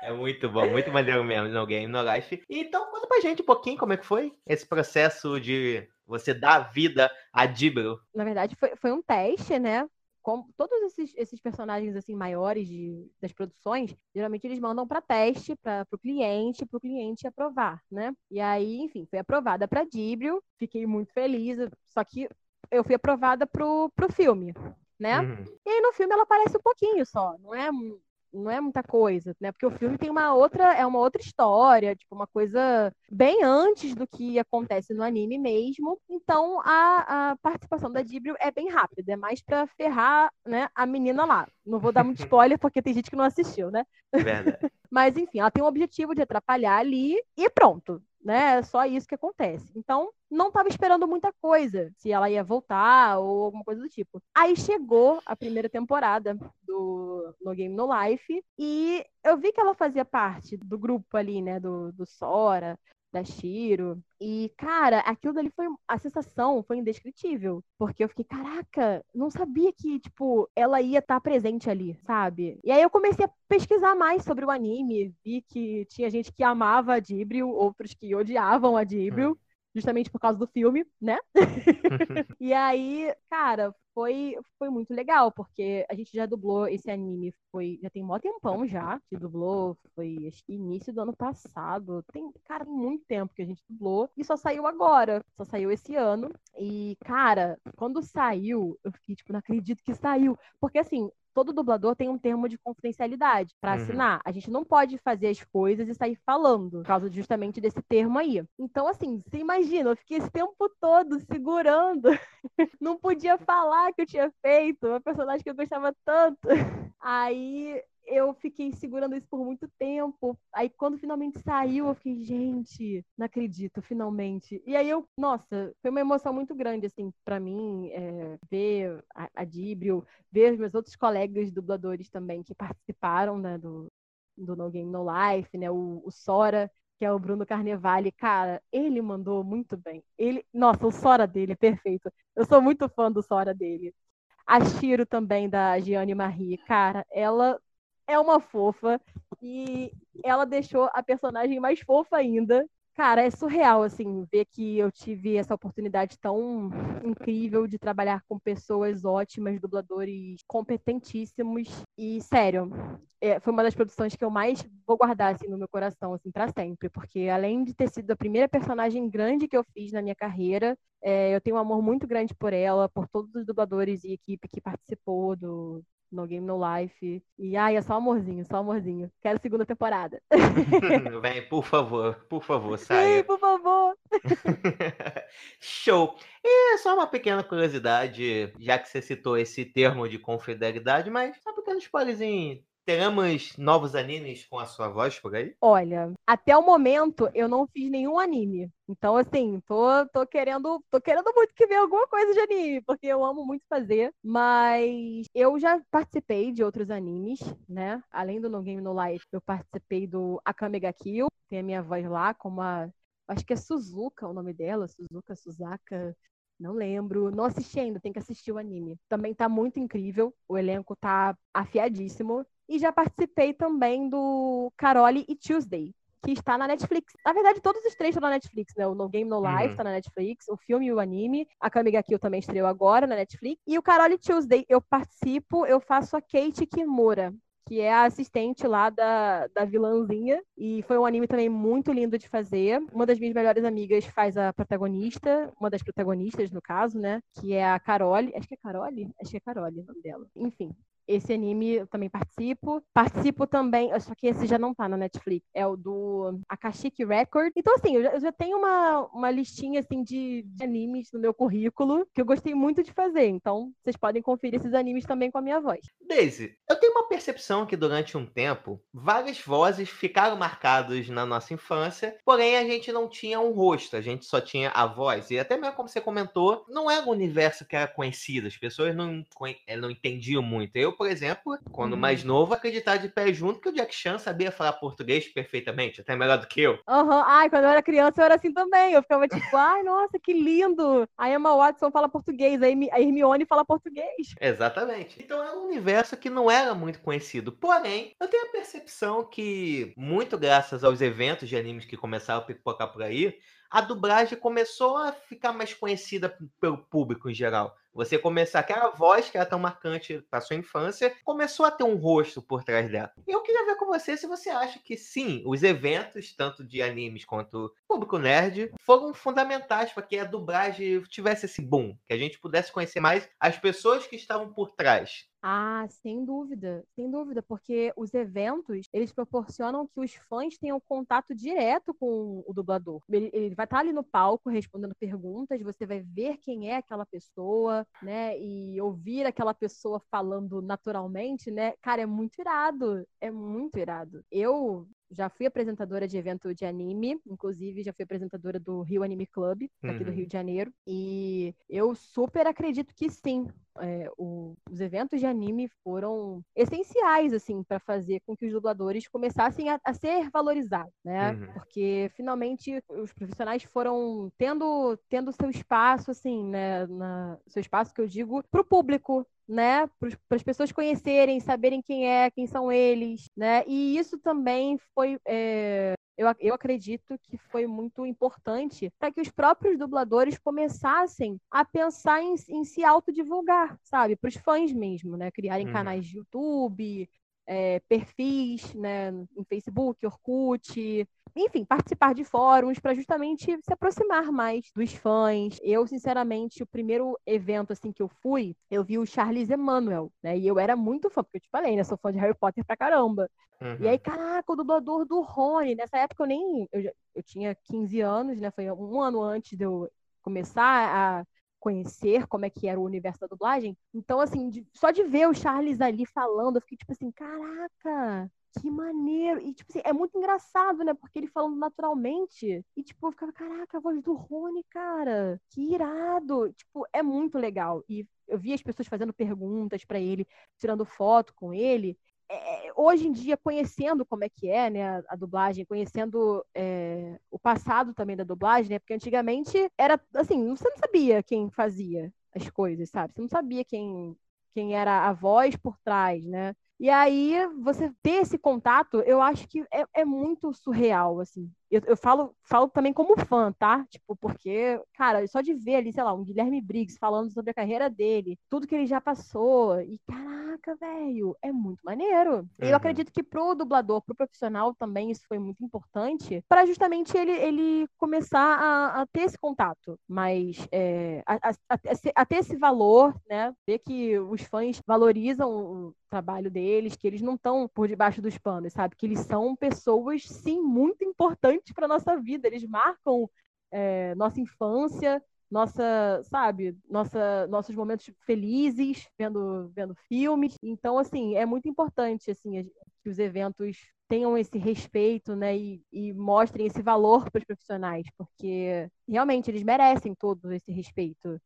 Speaker 1: É muito bom, muito maneiro mesmo no Game No Life. Então, conta pra gente um pouquinho como é que foi esse processo de você dar vida a Dibro.
Speaker 2: Na verdade, foi, foi um teste, né? Como todos esses, esses personagens assim maiores de, das produções, geralmente eles mandam para teste para o cliente, para o cliente aprovar, né? E aí, enfim, foi aprovada para Dibrio, fiquei muito feliz. Só que eu fui aprovada pro, pro filme, né? Uhum. E aí no filme ela aparece um pouquinho só, não é não é muita coisa, né? Porque o filme tem uma outra, é uma outra história, tipo uma coisa bem antes do que acontece no anime mesmo. Então a, a participação da Dibrio é bem rápida, é mais para ferrar, né, a menina lá. Não vou dar muito spoiler porque tem gente que não assistiu, né?
Speaker 1: Verdade.
Speaker 2: Mas enfim, ela tem o objetivo de atrapalhar ali e pronto né? É só isso que acontece. Então, não estava esperando muita coisa, se ela ia voltar ou alguma coisa do tipo. Aí chegou a primeira temporada do No Game No Life e eu vi que ela fazia parte do grupo ali, né, do, do Sora, da Shiro. E, cara, aquilo dali foi. A sensação foi indescritível. Porque eu fiquei, caraca, não sabia que, tipo, ela ia estar tá presente ali, sabe? E aí eu comecei a pesquisar mais sobre o anime. Vi que tinha gente que amava a Dibril, outros que odiavam a Dibril. Hum justamente por causa do filme, né? e aí, cara, foi, foi muito legal, porque a gente já dublou esse anime, foi, já tem mó tempão já que dublou, foi acho que início do ano passado, tem, cara, muito tempo que a gente dublou, e só saiu agora, só saiu esse ano, e, cara, quando saiu, eu fiquei, tipo, não acredito que saiu, porque, assim, todo dublador tem um termo de confidencialidade para uhum. assinar. A gente não pode fazer as coisas e sair falando, por causa justamente desse termo aí. Então, assim, você imagina, eu fiquei esse tempo todo segurando, não podia falar que eu tinha feito, uma personagem que eu gostava tanto. Aí eu fiquei segurando isso por muito tempo. Aí quando finalmente saiu, eu fiquei, gente, não acredito, finalmente. E aí eu, nossa, foi uma emoção muito grande, assim, para mim, é, ver a, a Dibrio, ver os meus outros colegas dubladores também que participaram, né, do, do No Game No Life, né, o, o Sora, que é o Bruno Carnevale, cara, ele mandou muito bem. Ele, nossa, o Sora dele é perfeito. Eu sou muito fã do Sora dele. A Shiro também, da Gianni Marie, cara, ela é uma fofa e ela deixou a personagem mais fofa ainda. Cara, é surreal, assim, ver que eu tive essa oportunidade tão incrível de trabalhar com pessoas ótimas, dubladores competentíssimos. E, sério, é, foi uma das produções que eu mais vou guardar, assim, no meu coração, assim, para sempre. Porque, além de ter sido a primeira personagem grande que eu fiz na minha carreira, é, eu tenho um amor muito grande por ela, por todos os dubladores e equipe que participou do, no Game No Life. E ai, é só amorzinho, só amorzinho. Quero segunda temporada.
Speaker 1: Vem, por favor, por favor, saia.
Speaker 2: Sim, por favor.
Speaker 1: Show. E só uma pequena curiosidade, já que você citou esse termo de confidencialidade, mas só um pequeno spoilerzinho teremos novos animes com a sua voz por aí?
Speaker 2: Olha, até o momento eu não fiz nenhum anime. Então, assim, tô, tô querendo, tô querendo muito que ver alguma coisa de anime, porque eu amo muito fazer. Mas eu já participei de outros animes, né? Além do No Game No Life, eu participei do Akame ga Kill, tem a minha voz lá, como a. Acho que é Suzuka o nome dela, Suzuka, Suzaka. Não lembro. Não assisti ainda, tem que assistir o anime. Também tá muito incrível. O elenco tá afiadíssimo. E já participei também do Carole e Tuesday, que está na Netflix. Na verdade, todos os três estão na Netflix, né? O No Game No Life
Speaker 1: Uhum.
Speaker 2: tá na Netflix, o filme e o anime. A Kamiga Kill também estreou agora na Netflix. E o Carole Tuesday, eu participo, eu faço a Kate Kimura. Que é a assistente lá da, da vilãzinha. E foi um anime também muito lindo de fazer. Uma das minhas melhores amigas faz a protagonista, uma das protagonistas, no caso, né? Que é a Carole. Acho que é Carole? Acho que é Carole o nome dela. Enfim, esse anime eu também participo. Participo também, só que esse já não tá na Netflix, é o do Akashic Record. Então, assim, eu já, eu já tenho uma, uma listinha, assim, de, de animes no meu currículo que eu gostei muito de fazer. Então, vocês podem conferir esses animes também com a minha voz.
Speaker 1: Daisy, eu tenho uma percepção que durante um tempo, várias vozes ficaram marcadas na nossa infância, porém a gente não tinha um rosto, a gente só tinha a voz. E até mesmo como você comentou, não era um universo que era conhecido, as pessoas não, eh, não entendiam muito. Eu, por exemplo, quando
Speaker 2: Uhum.
Speaker 1: mais novo, acreditava de pé junto que o Jack Chan sabia falar português perfeitamente, até melhor do que eu.
Speaker 2: Aham, Ai, quando eu era criança eu era assim também. Eu ficava tipo, ai, nossa, que lindo. A Emma Watson fala português, a Hermione fala português.
Speaker 1: Exatamente. Então é um universo que não era muito conhecido. Porém, eu tenho a percepção que, muito graças aos eventos de animes que começaram a pipocar por aí, a dublagem começou a ficar mais conhecida pelo público em geral. Você começar, aquela voz que era tão marcante para sua infância, começou a ter um rosto por trás dela. E eu queria ver com você se você acha que sim, os eventos, tanto de animes quanto público nerd, foram fundamentais para que a dublagem tivesse esse boom, que a gente pudesse conhecer mais as pessoas que estavam por trás.
Speaker 2: Ah, sem dúvida, sem dúvida, porque os eventos, eles proporcionam que os fãs tenham contato direto com o dublador. Ele, ele vai estar ali no palco respondendo perguntas, você vai ver quem é aquela pessoa, né? E ouvir aquela pessoa falando naturalmente, né? Cara, é muito irado, é muito irado. Eu já fui apresentadora de evento de anime, inclusive já fui apresentadora do Rio Anime Club, aqui do
Speaker 1: Uhum.
Speaker 2: Rio de Janeiro, e eu super acredito que sim, é, o- os eventos de anime foram essenciais assim para fazer com que os dubladores começassem a, a ser valorizados, né?
Speaker 1: Uhum.
Speaker 2: Porque finalmente os profissionais foram tendo tendo seu espaço assim, né? Na, seu espaço que eu digo para o público, né? Para as pessoas conhecerem, saberem quem é, quem são eles, né? E isso também foi é, eu, eu acredito que foi muito importante para que os próprios dubladores começassem a pensar em, em se autodivulgar, sabe? Para os fãs mesmo, né? Criarem
Speaker 1: Uhum.
Speaker 2: canais de YouTube, é, perfis né? em Facebook, Orkut, enfim, participar de fóruns para justamente se aproximar mais dos fãs. Eu, sinceramente, o primeiro evento assim que eu fui, eu vi o Charles Emmanuel, né? E eu era muito fã, porque eu te falei, né? Sou fã de Harry Potter pra caramba. E aí, caraca, o dublador do Rony. Nessa época eu nem. Eu, eu tinha 15 anos, né? Foi um ano antes de eu começar a conhecer como é que era o universo da dublagem. Então, assim, de- só de ver o Charles ali falando, eu fiquei tipo assim, caraca, que maneiro. E, tipo assim, é muito engraçado, né? Porque ele falando naturalmente. E, tipo, eu ficava, caraca, a voz do Rony, cara, que irado. Tipo, é muito legal. E eu vi as pessoas fazendo perguntas pra ele, tirando foto com ele é, hoje em dia, conhecendo como é que é, né, a, a dublagem, conhecendo é, o passado também da dublagem, né, porque antigamente era assim, você não sabia quem fazia as coisas, sabe? Você não sabia quem, quem era a voz por trás, né? E aí, você ter esse contato, eu acho que é, é muito surreal, assim. Eu, eu falo, falo também como fã, tá? Tipo, porque, cara, só de ver ali, sei lá, um Guilherme Briggs falando sobre a carreira dele, tudo que ele já passou, e caraca, velho, é muito maneiro.
Speaker 1: Uhum.
Speaker 2: eu acredito que pro dublador, pro profissional também, isso foi muito importante, para justamente ele, ele começar a, a ter esse contato, mas é, a, a- a- a ter esse valor, né? Ver que os fãs valorizam o trabalho deles, que eles não estão por debaixo dos panos, sabe? Que eles são pessoas, sim, muito importantes para nossa vida. Eles marcam é, nossa infância, nossa, sabe, nossa, nossos momentos felizes vendo, vendo filmes. Então, assim, é muito importante assim que os eventos tenham esse respeito, né, e, e mostrem esse valor para os profissionais, porque realmente eles merecem todo esse respeito.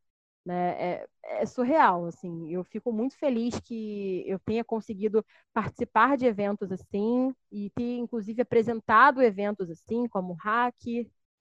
Speaker 2: Né? É, é, surreal, assim. Eu fico muito feliz que eu tenha conseguido participar de eventos assim e ter, inclusive, apresentado eventos assim, como o Hack,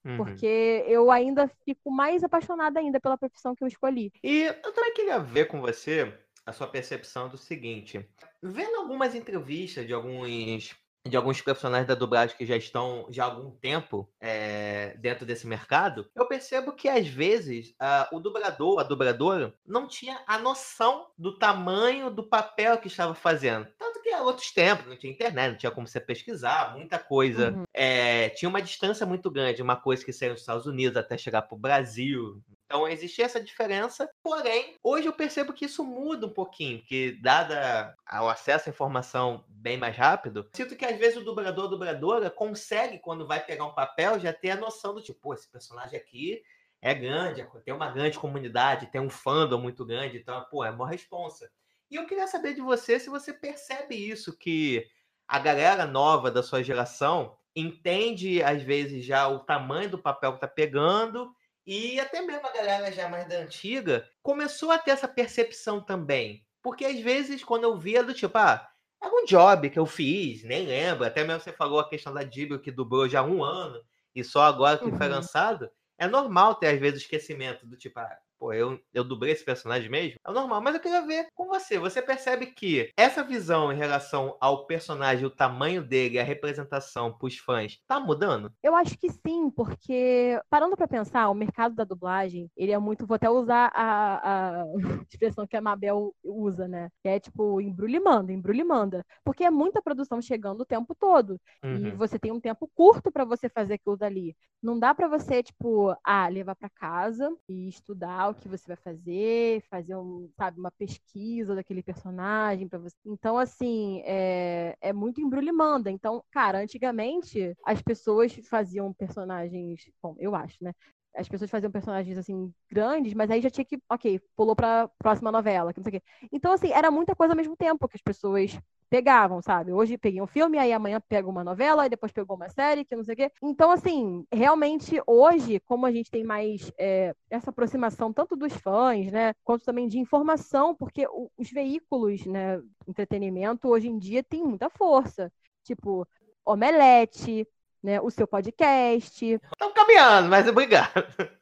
Speaker 2: uhum. porque eu ainda fico mais apaixonada ainda pela profissão que eu escolhi.
Speaker 1: E eu também queria ver com você a sua percepção do seguinte: vendo algumas entrevistas de alguns de alguns profissionais da dublagem que já estão já há algum tempo é, dentro desse mercado, eu percebo que às vezes uh, o dublador, a dubladora, não tinha a noção do tamanho do papel que estava fazendo. Tanto que há outros tempos, não tinha internet, não tinha como você pesquisar, muita coisa. Uhum. É, tinha uma distância muito grande, uma coisa que saiu dos Estados Unidos até chegar para o Brasil. Então existia essa diferença, porém, hoje eu percebo que isso muda um pouquinho, que dada o acesso à informação bem mais rápido, sinto que às vezes o dublador ou dubladora consegue, quando vai pegar um papel, já ter a noção do tipo, pô, esse personagem aqui é grande, tem uma grande comunidade, tem um fandom muito grande, então, pô, é uma responsa. E eu queria saber de você se você percebe isso, que a galera nova da sua geração entende, às vezes, já o tamanho do papel que tá pegando e até mesmo a galera já mais da antiga começou a ter essa percepção também. Porque às vezes, quando eu via do tipo, ah, é um job que eu fiz, nem lembro. Até mesmo você falou a questão da Dibble que dublou já há um ano e só agora que uhum. foi lançado. É normal ter, às vezes, esquecimento do tipo, ah, pô, eu, eu dublei esse personagem mesmo? É normal, mas eu queria ver com você. Você percebe que essa visão em relação ao personagem, o tamanho dele, a representação pros fãs, tá mudando?
Speaker 2: Eu acho que sim, porque parando para pensar, o mercado da dublagem, ele é muito, vou até usar a, a expressão que a Mabel usa, né? Que é tipo, embrulhe manda, embrulhe manda. Porque é muita produção chegando o tempo todo. Uhum. E você tem um tempo curto para você fazer aquilo dali. Não dá para você, tipo, ah, levar para casa e estudar o que você vai fazer, fazer um, sabe, uma pesquisa daquele personagem para você. Então, assim, é, é muito embrulhimanda. Então, cara, antigamente as pessoas faziam personagens, bom, eu acho, né? As pessoas faziam personagens assim grandes, mas aí já tinha que, ok, pulou pra próxima novela, que não sei o quê. Então, assim, era muita coisa ao mesmo tempo que as pessoas pegavam, sabe? Hoje peguei um filme, aí amanhã pego uma novela, e depois pegou uma série, que não sei o quê. Então, assim, realmente hoje, como a gente tem mais é, essa aproximação tanto dos fãs, né, quanto também de informação, porque os veículos, né, entretenimento hoje em dia tem muita força. Tipo, Omelete, né, o seu podcast.
Speaker 1: Estamos caminhando, mas obrigado.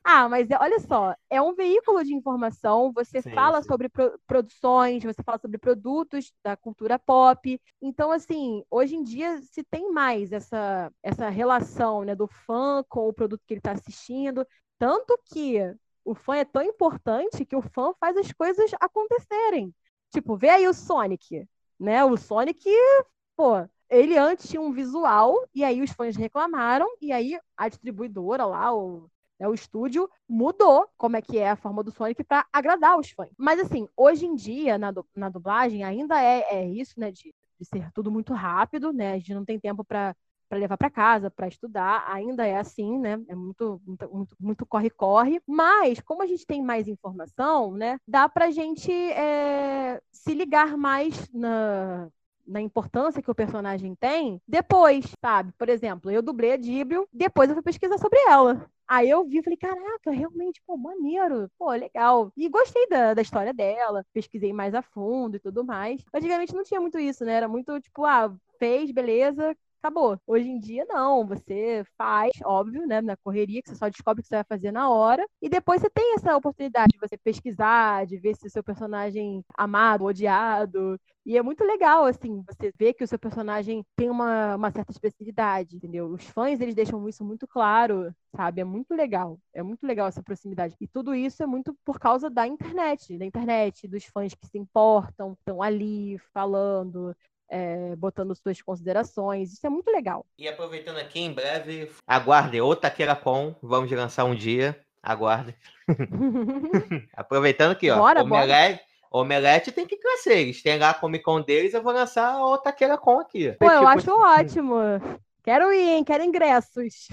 Speaker 2: Ah, mas é, olha só, é um veículo de informação, você sim, fala sim. sobre pro produções, você fala sobre produtos da cultura pop. Então, assim, hoje em dia se tem mais essa, essa relação né, do fã com o produto que ele está assistindo, tanto que o fã é tão importante que o fã faz as coisas acontecerem. Tipo, vê aí o Sonic, né? O Sonic, pô, ele antes tinha um visual, e aí os fãs reclamaram, e aí a distribuidora lá, o, né, o estúdio, mudou como é que é a forma do Sonic para agradar os fãs. Mas assim, hoje em dia, na, na dublagem, ainda é, é isso, né? De, de ser tudo muito rápido, né? A gente não tem tempo para para levar para casa, para estudar, ainda é assim, né? É muito, muito, muito corre-corre. Mas, como a gente tem mais informação, né? Dá para gente é, se ligar mais na, na importância que o personagem tem depois, sabe? Por exemplo, eu dublei a Dibrio, depois eu fui pesquisar sobre ela. Aí eu vi e falei, caraca, realmente, pô, maneiro, pô, legal. E gostei da, da história dela, pesquisei mais a fundo e tudo mais. Antigamente não tinha muito isso, né? Era muito tipo, ah, fez, beleza, acabou. Hoje em dia, não. Você faz, óbvio, né? Na correria, que você só descobre o que você vai fazer na hora. E depois você tem essa oportunidade de você pesquisar, de ver se o seu personagem amado, odiado. E é muito legal, assim, você ver que o seu personagem tem uma, uma certa especificidade, entendeu? Os fãs, eles deixam isso muito claro, sabe? É muito legal. É muito legal essa proximidade. E tudo isso é muito por causa da internet, da internet, dos fãs que se importam, estão ali falando, é, botando suas considerações. Isso é muito legal.
Speaker 1: E aproveitando aqui, em breve, aguardem o Com, vamos lançar um dia. Aguardem. aproveitando aqui, ó. Bora, Omelete, bora. Omelete tem que crescer. Eles têm lá a Comic Con deles, eu vou lançar o Com aqui.
Speaker 2: Pô, eu tipo... acho ótimo. Quero ir, hein? Quero ingressos.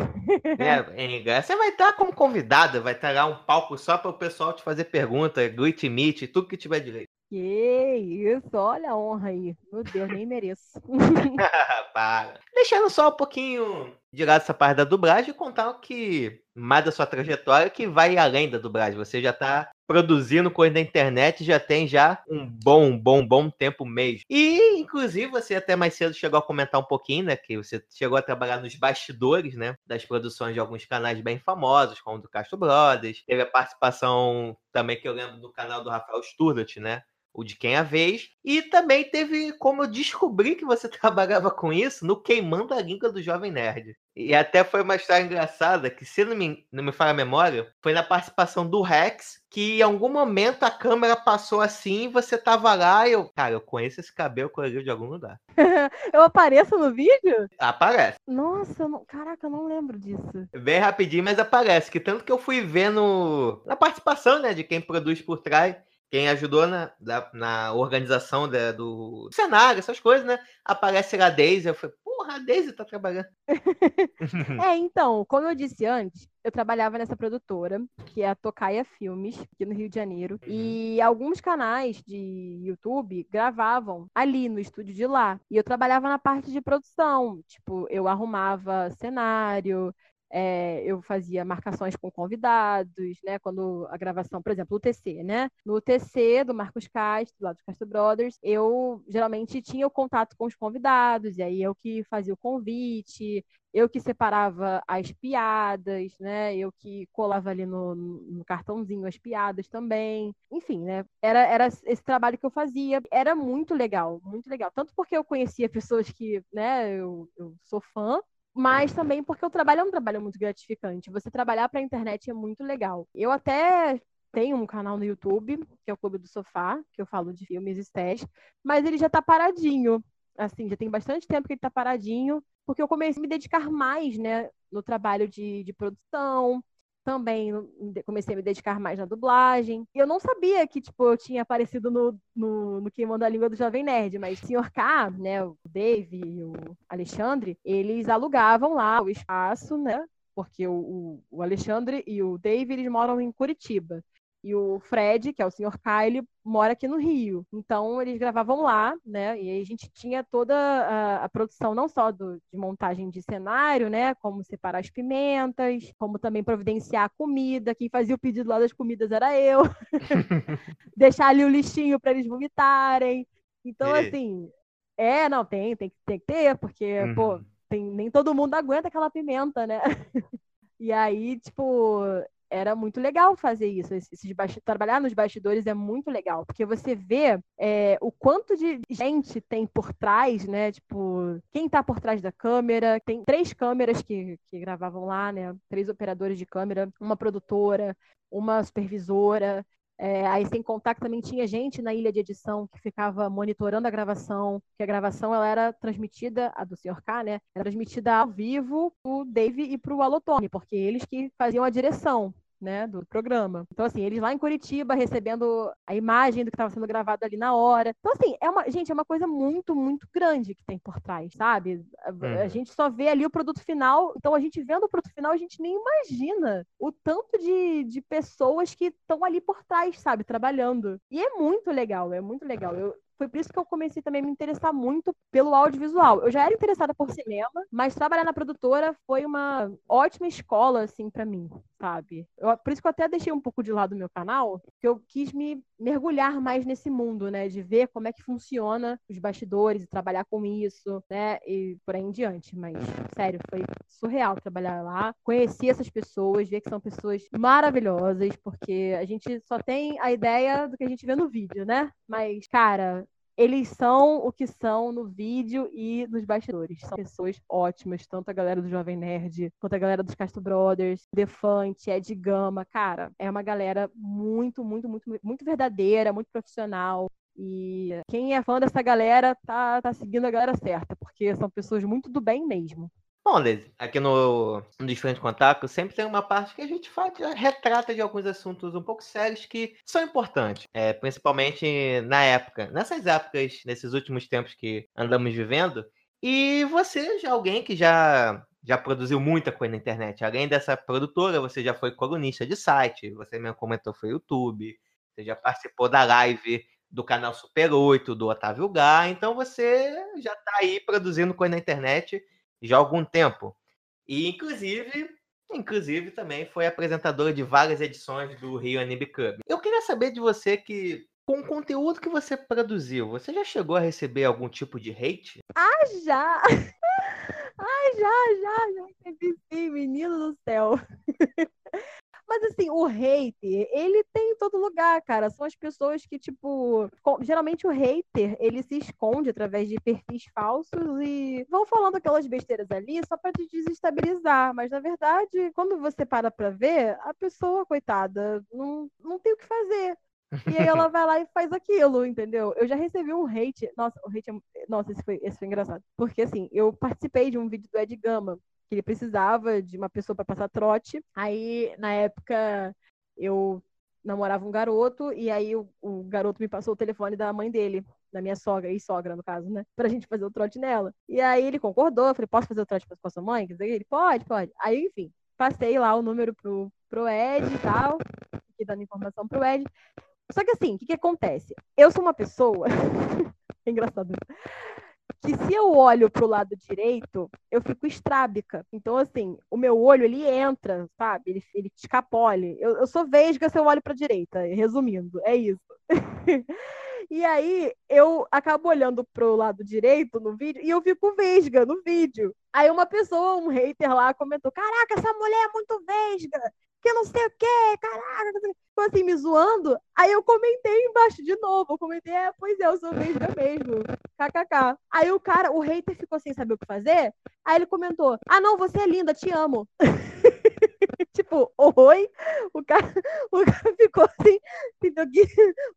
Speaker 1: É, ingresso. Você vai estar como convidada, vai estar lá um palco só para o pessoal te fazer pergunta, greet meet, tudo que tiver direito.
Speaker 2: Que isso, olha a honra aí. Meu Deus, nem mereço.
Speaker 1: Para. Deixando só um pouquinho de lado essa parte da dublagem e contar o que mais da sua trajetória que vai além da dublagem. Você já está produzindo coisa na internet já tem já um bom, bom, bom tempo mesmo. E, inclusive, você até mais cedo chegou a comentar um pouquinho, né? Que você chegou a trabalhar nos bastidores, né? Das produções de alguns canais bem famosos, como o do Castro Brothers. Teve a participação também que eu lembro do canal do Rafael Sturlat, né? O de quem a vez. E também teve como eu descobri que você trabalhava com isso no Queimando a Língua do Jovem Nerd. E até foi uma história engraçada que, se não me, não me falha a memória, foi na participação do Rex, que em algum momento a câmera passou assim e você tava lá e eu, cara, eu conheço esse cabelo colorido de algum lugar.
Speaker 2: eu apareço no vídeo?
Speaker 1: Aparece.
Speaker 2: Nossa, eu não... caraca, eu não lembro disso.
Speaker 1: Bem rapidinho, mas aparece. Que tanto que eu fui vendo na participação, né, de quem produz por trás quem ajudou na, na organização da, do cenário, essas coisas, né? Aparece a Daisy. Eu falei, porra, a Daisy tá trabalhando.
Speaker 2: é, então, como eu disse antes, eu trabalhava nessa produtora, que é a Tocaia Filmes, aqui no Rio de Janeiro. Uhum. E alguns canais de YouTube gravavam ali no estúdio de lá. E eu trabalhava na parte de produção. Tipo, eu arrumava cenário, é, eu fazia marcações com convidados, né? Quando a gravação, por exemplo, o TC, né? No TC do Marcos Castro, lá do Castro Brothers, eu geralmente tinha o contato com os convidados, e aí eu que fazia o convite, eu que separava as piadas, né? Eu que colava ali no, no, cartãozinho as piadas também. Enfim, né? Era, era esse trabalho que eu fazia. Era muito legal, muito legal. Tanto porque eu conhecia pessoas que, né, eu, eu sou fã, mas também porque o trabalho é um trabalho muito gratificante. Você trabalhar para a internet é muito legal. Eu até tenho um canal no YouTube, que é o Clube do Sofá, que eu falo de filmes e séries, mas ele já está paradinho. Assim, já tem bastante tempo que ele está paradinho, porque eu comecei a me dedicar mais, né, no trabalho de, de produção, também comecei a me dedicar mais na dublagem. E eu não sabia que, tipo, eu tinha aparecido no, no, no Queimando a Língua do Jovem Nerd, mas o Sr. K, né, o Dave e o Alexandre, eles alugavam lá o espaço, né, porque o, o Alexandre e o Dave, eles moram em Curitiba. E o Fred, que é o Sr. Kyle, mora aqui no Rio. Então, eles gravavam lá, né? E aí a gente tinha toda a, a produção, não só do, de montagem de cenário, né? Como separar as pimentas, como também providenciar a comida. Quem fazia o pedido lá das comidas era eu. Deixar ali o lixinho para eles vomitarem. Então, e... assim, é, não, tem, tem, tem que ter, porque, uhum. pô, tem, nem todo mundo aguenta aquela pimenta, né? E aí, tipo, era muito legal fazer isso. Trabalhar nos bastidores é muito legal, porque você vê é, o quanto de gente tem por trás, né? Tipo, quem tá por trás da câmera. Tem três câmeras que, que gravavam lá, né? Três operadores de câmera, uma produtora, uma supervisora. É, aí, sem contar que também tinha gente na ilha de edição que ficava monitorando a gravação, que a gravação ela era transmitida, a do Sr. K, né? Era transmitida ao vivo pro Dave e pro Alotone, porque eles que faziam a direção né, do programa. Então, assim, eles lá em Curitiba recebendo a imagem do que estava sendo gravado ali na hora. Então, assim, é uma, gente, é uma coisa muito, muito grande que tem por trás, sabe? A, a uhum. gente só vê ali o produto final, então a gente vendo o produto final, a gente nem imagina o tanto de, de pessoas que estão ali por trás, sabe, trabalhando. E é muito legal, é muito legal. Eu, foi por isso que eu comecei também a me interessar muito pelo audiovisual. Eu já era interessada por cinema, mas trabalhar na produtora foi uma ótima escola, assim, para mim, sabe? Eu, por isso que eu até deixei um pouco de lado o meu canal, porque eu quis me mergulhar mais nesse mundo, né? De ver como é que funciona os bastidores, trabalhar com isso, né? E por aí em diante. Mas, sério, foi surreal trabalhar lá. Conhecer essas pessoas, ver que são pessoas maravilhosas, porque a gente só tem a ideia do que a gente vê no vídeo, né? Mas, cara, eles são o que são no vídeo e nos bastidores. São pessoas ótimas, tanto a galera do Jovem Nerd, quanto a galera dos Castro Brothers, Defante, Ed Gama. Cara, é uma galera muito, muito, muito, muito verdadeira, muito profissional. E quem é fã dessa galera tá, tá seguindo a galera certa, porque são pessoas muito do bem mesmo.
Speaker 1: Bom, Liz, aqui no, no Diferente Contato sempre tem uma parte que a gente faz, retrata de alguns assuntos um pouco sérios que são importantes, é, principalmente na época, nessas épocas, nesses últimos tempos que andamos vivendo, E você já é alguém que já já produziu muita coisa na internet. Além dessa produtora, você já foi colunista de site, você mesmo comentou foi YouTube, você já participou da live do canal Super 8 do Otávio Gá, então você já está aí produzindo coisa na internet já há algum tempo. E inclusive, inclusive também foi apresentadora de várias edições do Rio Anime Club. Eu queria saber de você que com o conteúdo que você produziu, você já chegou a receber algum tipo de hate?
Speaker 2: Ah, já! Ai, já, já, já recebi sim, menino do céu. Mas assim, o hater, ele tem em todo lugar, cara. São as pessoas que, tipo, geralmente o hater, ele se esconde através de perfis falsos e vão falando aquelas besteiras ali só para te desestabilizar. Mas na verdade, quando você para pra ver, a pessoa, coitada, não, não tem o que fazer. E aí ela vai lá e faz aquilo, entendeu? Eu já recebi um hate. Nossa, o hate é... Nossa, esse foi, esse foi engraçado. Porque assim, eu participei de um vídeo do Ed Gama, que ele precisava de uma pessoa para passar trote. Aí, na época, eu namorava um garoto, e aí o, o, garoto me passou o telefone da mãe dele, da minha sogra, e sogra, no caso, né? Pra gente fazer o trote nela. E aí ele concordou, eu falei, posso fazer o trote com a sua mãe? Ele, pode, pode. Aí, enfim, passei lá o número pro, pro Ed e tal, aqui dando informação pro Ed. Só que assim, o que, que acontece? Eu sou uma pessoa. é engraçado. Que se eu olho pro lado direito, eu fico estrábica. Então, assim, o meu olho, ele entra, sabe? Ele, ele escapole. Eu, eu sou vesga se eu olho pra direita, resumindo, é isso. E aí eu acabo olhando pro lado direito no vídeo e eu fico vesga no vídeo. Aí uma pessoa, um hater lá, comentou: Caraca, essa mulher é muito vesga que não sei o quê, caraca, ficou assim me zoando. Aí eu comentei embaixo de novo, eu comentei, é, pois é, eu sou vesga mesmo, kkk. Aí o cara, o hater ficou sem saber o que fazer, aí ele comentou, ah não, você é linda, te amo. tipo, oi? O cara, o cara ficou assim, que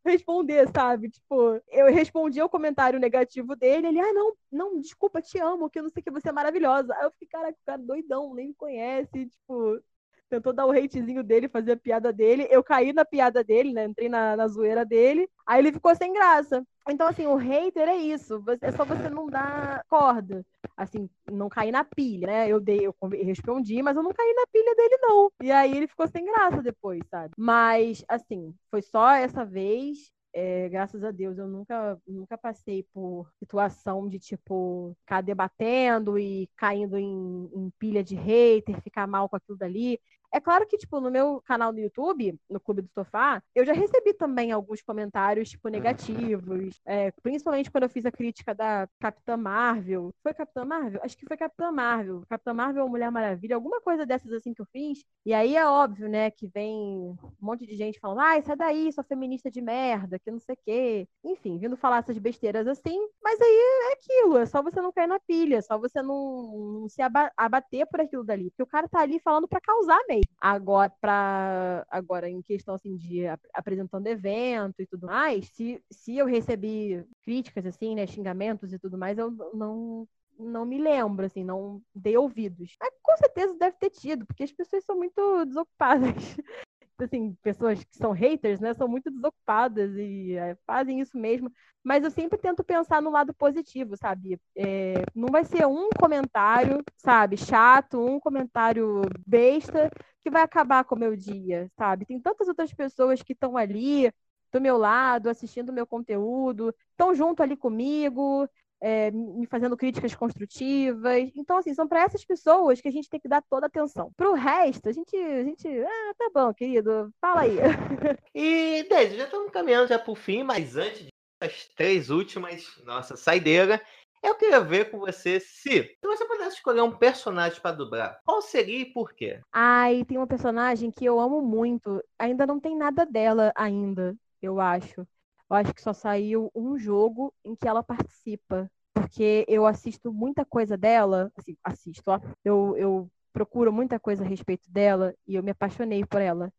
Speaker 2: responder, sabe? Tipo, eu respondi ao comentário negativo dele, ele, ah, não, não, desculpa, te amo, que eu não sei que você é maravilhosa. Aí eu fiquei, cara, o cara doidão, nem me conhece, tipo, tentou dar o hatezinho dele, fazer a piada dele. Eu caí na piada dele, né? Entrei na, na zoeira dele. Aí ele ficou sem graça. Então, assim, o hater é isso. É só você não dar corda. Assim, não cair na pilha, né? Eu dei, eu respondi, mas eu não caí na pilha dele, não. E aí ele ficou sem graça depois, sabe? Mas, assim, foi só essa vez. É, graças a Deus, eu nunca, nunca passei por situação de, tipo, ficar debatendo e caindo em, em pilha de hater, ficar mal com aquilo dali. É claro que, tipo, no meu canal no YouTube, no Clube do Sofá, eu já recebi também alguns comentários, tipo, negativos. É, principalmente quando eu fiz a crítica da Capitã Marvel. Foi Capitã Marvel? Acho que foi Capitã Marvel. Capitã Marvel ou Mulher Maravilha, alguma coisa dessas assim que eu fiz. E aí é óbvio, né, que vem um monte de gente falando, ai, sai daí, sua feminista de merda, que não sei o quê. Enfim, vindo falar essas besteiras assim. Mas aí é aquilo, é só você não cair na pilha, é só você não, não se abater por aquilo dali. Porque o cara tá ali falando para causar mesmo. Agora, pra, agora em questão assim, de ap apresentando evento e tudo mais, se, se eu recebi críticas, assim, né, xingamentos e tudo mais, eu não, não me lembro, assim, não dei ouvidos. Mas com certeza deve ter tido, porque as pessoas são muito desocupadas. assim, pessoas que são haters, né, são muito desocupadas e é, fazem isso mesmo. Mas eu sempre tento pensar no lado positivo, sabe? É, não vai ser um comentário, sabe, chato, um comentário besta que vai acabar com o meu dia, sabe? Tem tantas outras pessoas que estão ali do meu lado, assistindo o meu conteúdo, estão junto ali comigo, é, me fazendo críticas construtivas. Então, assim, são para essas pessoas que a gente tem que dar toda a atenção. Para o resto, a gente, a gente. Ah, tá bom, querido, fala aí.
Speaker 1: E, Deise, já estamos caminhando já para o fim, mas antes das três últimas, nossa saideira, eu queria ver com você se, se você pudesse escolher um personagem para dublar, qual seria e por quê?
Speaker 2: Ai, tem uma personagem que eu amo muito. Ainda não tem nada dela ainda, eu acho. Eu acho que só saiu um jogo em que ela participa. Porque eu assisto muita coisa dela, assim, assisto, ó. Eu, eu procuro muita coisa a respeito dela e eu me apaixonei por ela.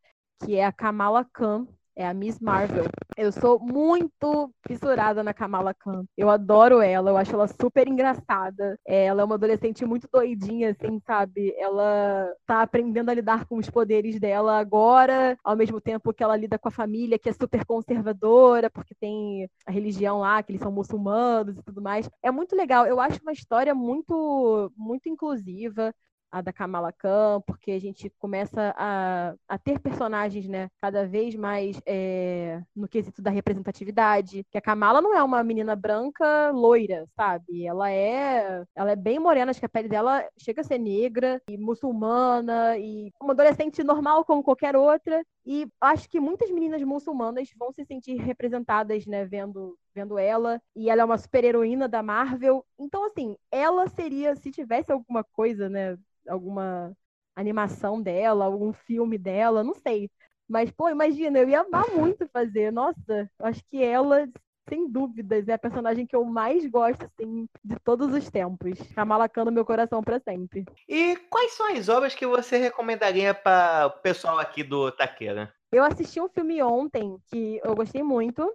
Speaker 2: Que é a Kamala Khan. É a Miss Marvel. Eu sou muito fissurada na Kamala Khan. Eu adoro ela, eu acho ela super engraçada. Ela é uma adolescente muito doidinha, assim, sabe? Ela tá aprendendo a lidar com os poderes dela agora, ao mesmo tempo que ela lida com a família, que é super conservadora, porque tem a religião lá, que eles são muçulmanos e tudo mais. É muito legal. Eu acho uma história muito, muito inclusiva a da Kamala Khan, porque a gente começa a, a ter personagens, né, cada vez mais é, no quesito da representatividade. Que a Kamala não é uma menina branca loira, sabe? Ela é, ela é bem morena, acho que a pele dela chega a ser negra e muçulmana e uma adolescente normal como qualquer outra. E acho que muitas meninas muçulmanas vão se sentir representadas, né, vendo vendo ela, e ela é uma super-heroína da Marvel. Então, assim, ela seria, se tivesse alguma coisa, né, alguma animação dela, algum filme dela, não sei. Mas, pô, imagina, eu ia amar muito fazer. Nossa, acho que ela, sem dúvidas, é a personagem que eu mais gosto, assim, de todos os tempos. Kamala Khan no meu coração para sempre.
Speaker 1: E quais são as obras que você recomendaria para o pessoal aqui do Taqueira?
Speaker 2: Eu assisti um filme ontem que eu gostei muito.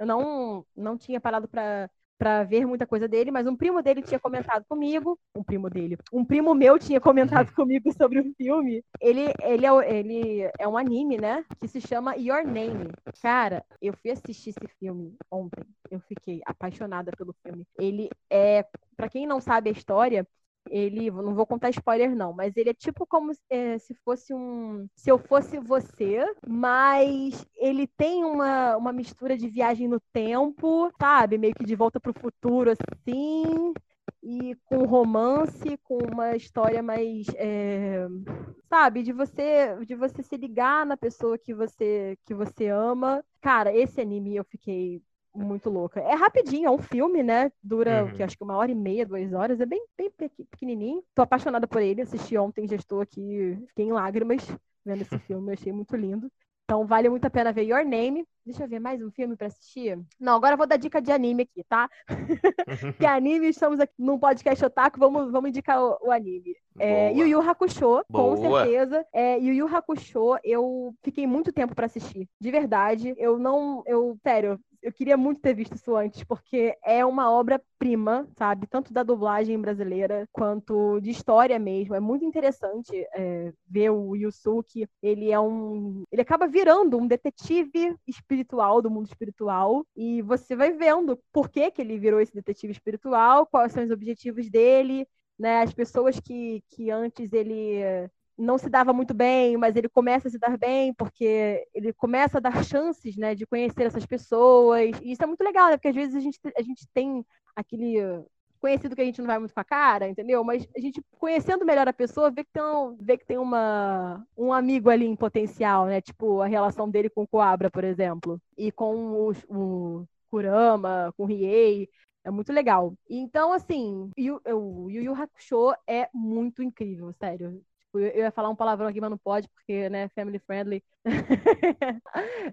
Speaker 2: Eu não, não tinha parado para para ver muita coisa dele, mas um primo dele tinha comentado comigo, um primo dele, um primo meu tinha comentado comigo sobre o filme. Ele, ele, é, ele é um anime, né? Que se chama Your Name. Cara, eu fui assistir esse filme ontem. Eu fiquei apaixonada pelo filme. Ele é, para quem não sabe a história, ele, não vou contar spoiler não, mas ele é tipo como é, se fosse um, se eu fosse você, mas ele tem uma, uma mistura de viagem no tempo, sabe, meio que de volta para o futuro assim, e com romance, com uma história mais, é, sabe, de você, de você se ligar na pessoa que você que você ama. Cara, esse anime eu fiquei muito louca. É rapidinho, é um filme, né? Dura, uhum. que acho que uma hora e meia, duas horas. É bem, bem pequenininho. Tô apaixonada por ele. Assisti ontem, já estou aqui, fiquei em lágrimas vendo esse filme. achei muito lindo. Então vale muito a pena ver Your Name. Deixa eu ver mais um filme para assistir. Não, agora eu vou dar dica de anime aqui, tá? que anime, estamos aqui num podcast otaku, vamos, vamos indicar o, o anime. É, Yu Yu Hakusho, Boa. com certeza. É, Yu Yu Hakusho, eu fiquei muito tempo para assistir. De verdade. Eu não. Eu, sério, eu queria muito ter visto isso antes, porque é uma obra-prima, sabe? Tanto da dublagem brasileira quanto de história mesmo. É muito interessante é, ver o Yusuke. Ele é um. Ele acaba virando um detetive espiritual do mundo espiritual. E você vai vendo por que, que ele virou esse detetive espiritual, quais são os objetivos dele. Né, as pessoas que, que antes ele não se dava muito bem, mas ele começa a se dar bem porque ele começa a dar chances, né, de conhecer essas pessoas. E isso é muito legal, né? Porque às vezes a gente, a gente tem aquele conhecido que a gente não vai muito com a cara, entendeu? Mas a gente conhecendo melhor a pessoa, vê que tem, um, vê que tem uma, um amigo ali em potencial, né? Tipo a relação dele com o Coabra, por exemplo, e com o, o Kurama, com o Riei. É muito legal. Então, assim, o Yu Yu Hakusho é muito incrível, sério. Eu ia falar um palavrão aqui, mas não pode, porque, né, family friendly.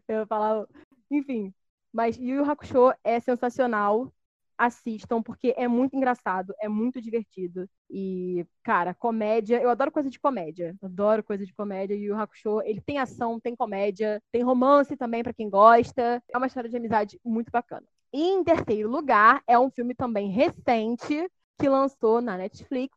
Speaker 2: eu falar. Enfim. Mas Yu Yu Hakusho é sensacional. Assistam, porque é muito engraçado, é muito divertido. E, cara, comédia. Eu adoro coisa de comédia. Adoro coisa de comédia. E o Hakusho, ele tem ação, tem comédia, tem romance também para quem gosta. É uma história de amizade muito bacana. E em terceiro lugar, é um filme também recente que lançou na Netflix,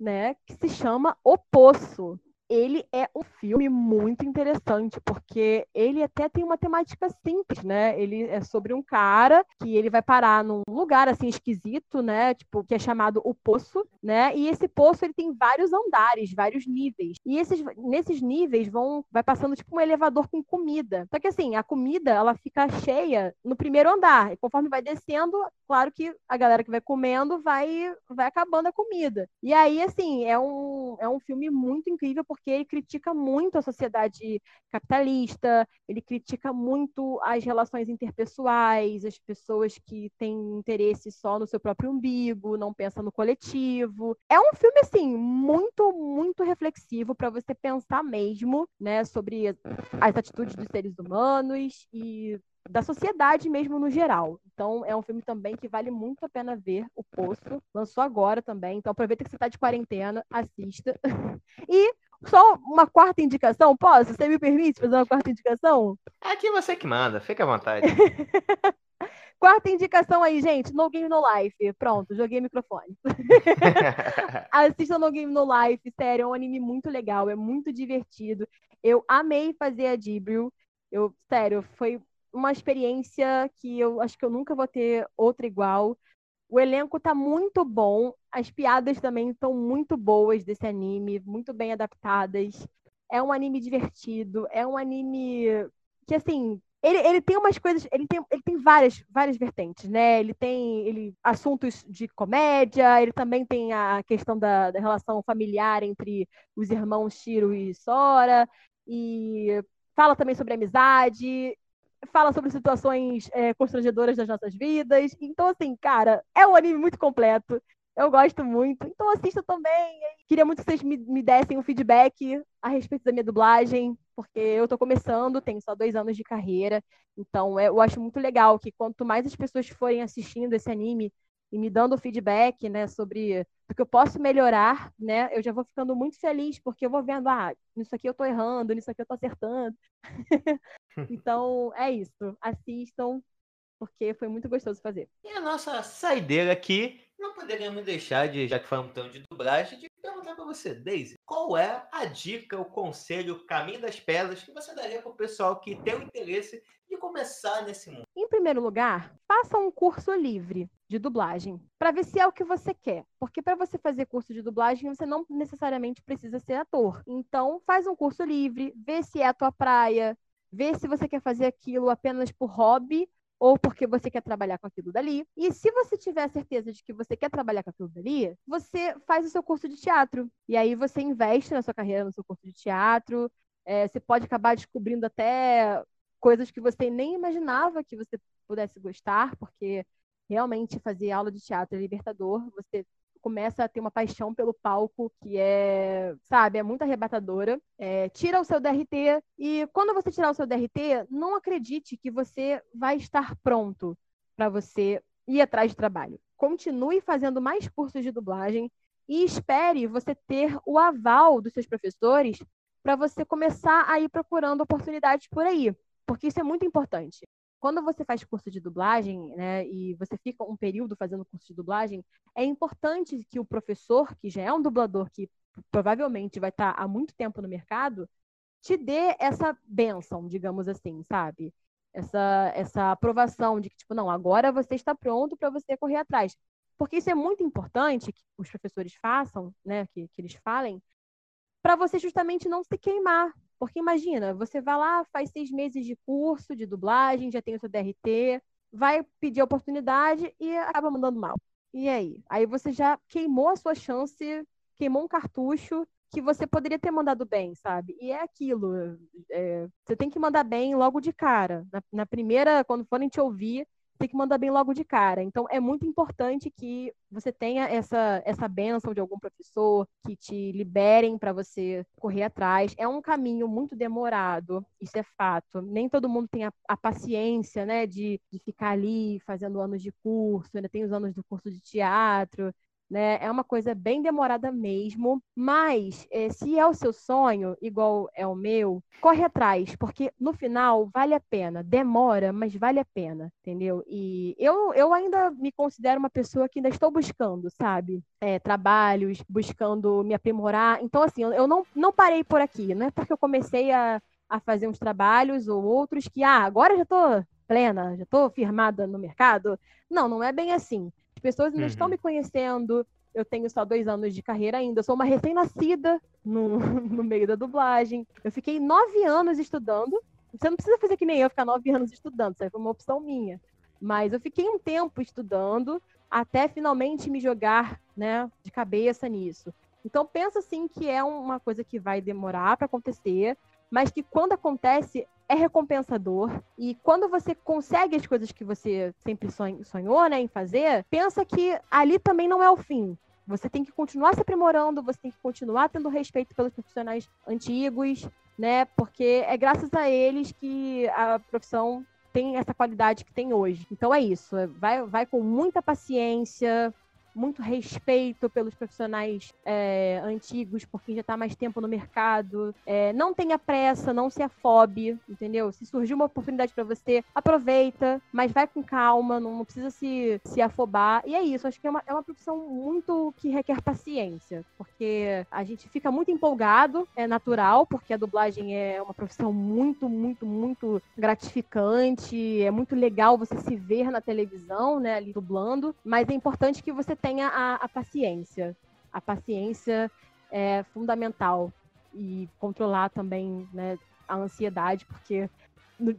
Speaker 2: né, que se chama O Poço ele é um filme muito interessante, porque ele até tem uma temática simples, né? Ele é sobre um cara que ele vai parar num lugar assim esquisito, né? Tipo, que é chamado o Poço, né? E esse poço ele tem vários andares, vários níveis. E esses, nesses níveis vão vai passando tipo um elevador com comida. Só que assim, a comida ela fica cheia no primeiro andar. E conforme vai descendo, claro que a galera que vai comendo vai vai acabando a comida. E aí assim, é um é um filme muito incrível porque porque ele critica muito a sociedade capitalista, ele critica muito as relações interpessoais, as pessoas que têm interesse só no seu próprio umbigo, não pensam no coletivo. É um filme assim muito, muito reflexivo para você pensar mesmo, né, sobre as atitudes dos seres humanos e da sociedade mesmo no geral. Então, é um filme também que vale muito a pena ver, O Poço. Lançou agora também, então aproveita que você está de quarentena, assista. e só uma quarta indicação? Posso? Você me permite fazer uma quarta indicação?
Speaker 1: Aqui você que manda, fica à vontade.
Speaker 2: quarta indicação aí, gente, No Game No Life. Pronto, joguei o microfone. Assista No Game No Life, sério, é um anime muito legal, é muito divertido. Eu amei fazer a Dibril. Eu, sério, foi uma experiência que eu acho que eu nunca vou ter outra igual. O elenco tá muito bom, as piadas também estão muito boas desse anime, muito bem adaptadas. É um anime divertido, é um anime que, assim, ele, ele tem umas coisas, ele tem, ele tem várias, várias vertentes, né? Ele tem ele, assuntos de comédia, ele também tem a questão da, da relação familiar entre os irmãos Shiro e Sora, e fala também sobre amizade, fala sobre situações é, constrangedoras das nossas vidas. Então, assim, cara, é um anime muito completo. Eu gosto muito. Então assista também. Queria muito que vocês me, me dessem um feedback a respeito da minha dublagem, porque eu tô começando, tenho só dois anos de carreira. Então é, eu acho muito legal que quanto mais as pessoas forem assistindo esse anime e me dando feedback, né, sobre o que eu posso melhorar, né, eu já vou ficando muito feliz, porque eu vou vendo, ah, nisso aqui eu tô errando, nisso aqui eu tô acertando. então, é isso. Assistam, porque foi muito gostoso fazer.
Speaker 1: E a nossa saideira aqui, não poderíamos deixar de, já que falamos tanto de dublagem, de perguntar para você, Daisy, qual é a dica, o conselho, o caminho das pedras que você daria para o pessoal que tem o interesse de começar nesse mundo?
Speaker 2: Em primeiro lugar, faça um curso livre de dublagem, para ver se é o que você quer. Porque para você fazer curso de dublagem, você não necessariamente precisa ser ator. Então, faz um curso livre, vê se é a tua praia, vê se você quer fazer aquilo apenas por hobby ou porque você quer trabalhar com aquilo dali. E se você tiver a certeza de que você quer trabalhar com aquilo dali, você faz o seu curso de teatro. E aí você investe na sua carreira no seu curso de teatro. É, você pode acabar descobrindo até coisas que você nem imaginava que você pudesse gostar, porque realmente fazer aula de teatro é libertador. Você começa a ter uma paixão pelo palco que é, sabe, é muito arrebatadora. É, tira o seu DRT e quando você tirar o seu DRT, não acredite que você vai estar pronto para você ir atrás de trabalho. Continue fazendo mais cursos de dublagem e espere você ter o aval dos seus professores para você começar a ir procurando oportunidades por aí, porque isso é muito importante quando você faz curso de dublagem, né, e você fica um período fazendo curso de dublagem, é importante que o professor, que já é um dublador que provavelmente vai estar há muito tempo no mercado, te dê essa benção, digamos assim, sabe? Essa, essa aprovação de que, tipo, não, agora você está pronto para você correr atrás. Porque isso é muito importante que os professores façam, né, que, que eles falem, para você justamente não se queimar, porque imagina, você vai lá, faz seis meses de curso de dublagem, já tem o seu DRT, vai pedir a oportunidade e acaba mandando mal. E aí? Aí você já queimou a sua chance, queimou um cartucho que você poderia ter mandado bem, sabe? E é aquilo. É, você tem que mandar bem logo de cara. Na, na primeira, quando forem te ouvir, tem que mandar bem logo de cara. Então, é muito importante que você tenha essa, essa benção de algum professor, que te liberem para você correr atrás. É um caminho muito demorado, isso é fato. Nem todo mundo tem a, a paciência, né, de, de ficar ali fazendo anos de curso, ainda tem os anos do curso de teatro, né? É uma coisa bem demorada mesmo, mas é, se é o seu sonho, igual é o meu, corre atrás, porque no final vale a pena. Demora, mas vale a pena, entendeu? E eu, eu ainda me considero uma pessoa que ainda estou buscando, sabe? É, trabalhos, buscando me aprimorar. Então, assim, eu não, não parei por aqui. Não é porque eu comecei a, a fazer uns trabalhos ou outros que, ah, agora já estou plena, já estou firmada no mercado. Não, não é bem assim. As pessoas ainda uhum. estão me conhecendo. Eu tenho só dois anos de carreira ainda. Eu sou uma recém-nascida no, no meio da dublagem. Eu fiquei nove anos estudando. Você não precisa fazer que nem eu, ficar nove anos estudando. Isso aí foi uma opção minha. Mas eu fiquei um tempo estudando até finalmente me jogar né, de cabeça nisso. Então pensa assim que é uma coisa que vai demorar para acontecer, mas que quando acontece é recompensador. E quando você consegue as coisas que você sempre sonhou né, em fazer, pensa que ali também não é o fim. Você tem que continuar se aprimorando, você tem que continuar tendo respeito pelos profissionais antigos, né? Porque é graças a eles que a profissão tem essa qualidade que tem hoje. Então é isso. Vai, vai com muita paciência, muito respeito pelos profissionais é, antigos, porque já está mais tempo no mercado. É, não tenha pressa, não se afobe, entendeu? Se surgiu uma oportunidade para você, aproveita, mas vai com calma, não, não, precisa se, se afobar. E é isso, acho que é uma, é uma profissão muito que requer paciência, porque a gente fica muito empolgado, é natural, porque a dublagem é uma profissão muito, muito, muito gratificante, é muito legal você se ver na televisão, né, ali dublando, mas é importante que você tenha a, a paciência. A paciência é fundamental e controlar também né, a ansiedade, porque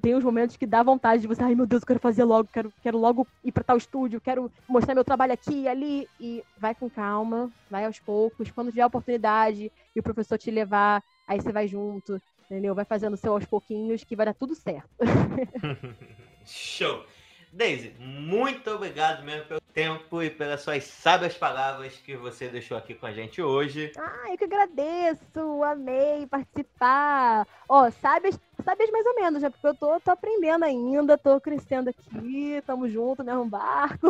Speaker 2: tem os momentos que dá vontade de você, ai meu Deus, eu quero fazer logo, quero, quero logo ir para tal estúdio, quero mostrar meu trabalho aqui e ali. E vai com calma, vai aos poucos. Quando tiver a oportunidade e o professor te levar, aí você vai junto, entendeu? Vai fazendo o seu aos pouquinhos que vai dar tudo certo.
Speaker 1: Show! Daisy, muito obrigado mesmo pelo tempo e pelas suas sábias palavras que você deixou aqui com a gente hoje.
Speaker 2: Ah, eu que agradeço, amei participar. Ó, oh, sábias, sábias mais ou menos, né? Porque eu tô, tô aprendendo ainda, tô crescendo aqui, tamo junto, né? Um barco.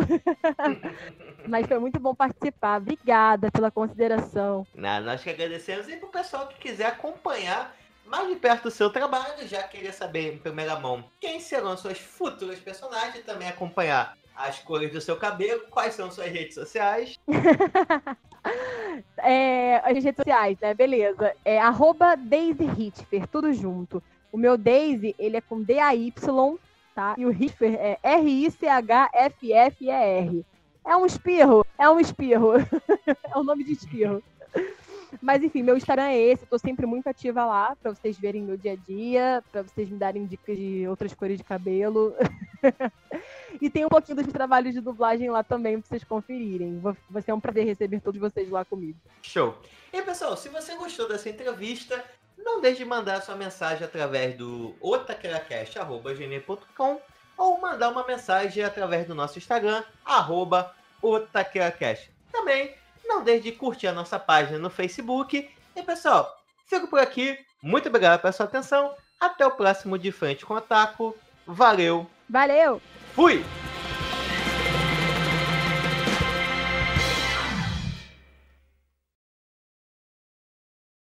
Speaker 2: Mas foi muito bom participar. Obrigada pela consideração.
Speaker 1: Não, nós que agradecemos e pro pessoal que quiser acompanhar mais de perto do seu trabalho, já queria saber em primeira mão quem serão suas futuras personagens e também acompanhar as cores do seu cabelo, quais são suas redes sociais.
Speaker 2: é, as redes sociais, né? Beleza. É arroba Daisy Hitfer, tudo junto. O meu Daisy, ele é com D-A-Y, tá? E o Hitfer é R-I-C-H-F-F-E-R. É um espirro, é um espirro. é o nome de espirro. Mas enfim, meu Instagram é esse, tô sempre muito ativa lá para vocês verem meu dia a dia, para vocês me darem dicas de outras cores de cabelo. e tem um pouquinho dos trabalhos de dublagem lá também para vocês conferirem. Vai ser um prazer receber todos vocês lá comigo.
Speaker 1: Show. E pessoal, se você gostou dessa entrevista, não deixe de mandar sua mensagem através do otaqueracast.gmail.com ou mandar uma mensagem através do nosso Instagram, arroba otaqueracast. Também não deixe de curtir a nossa página no Facebook. E pessoal, fico por aqui. Muito obrigado pela sua atenção. Até o próximo De Frente com o Ataco. Valeu.
Speaker 2: Valeu.
Speaker 1: Fui.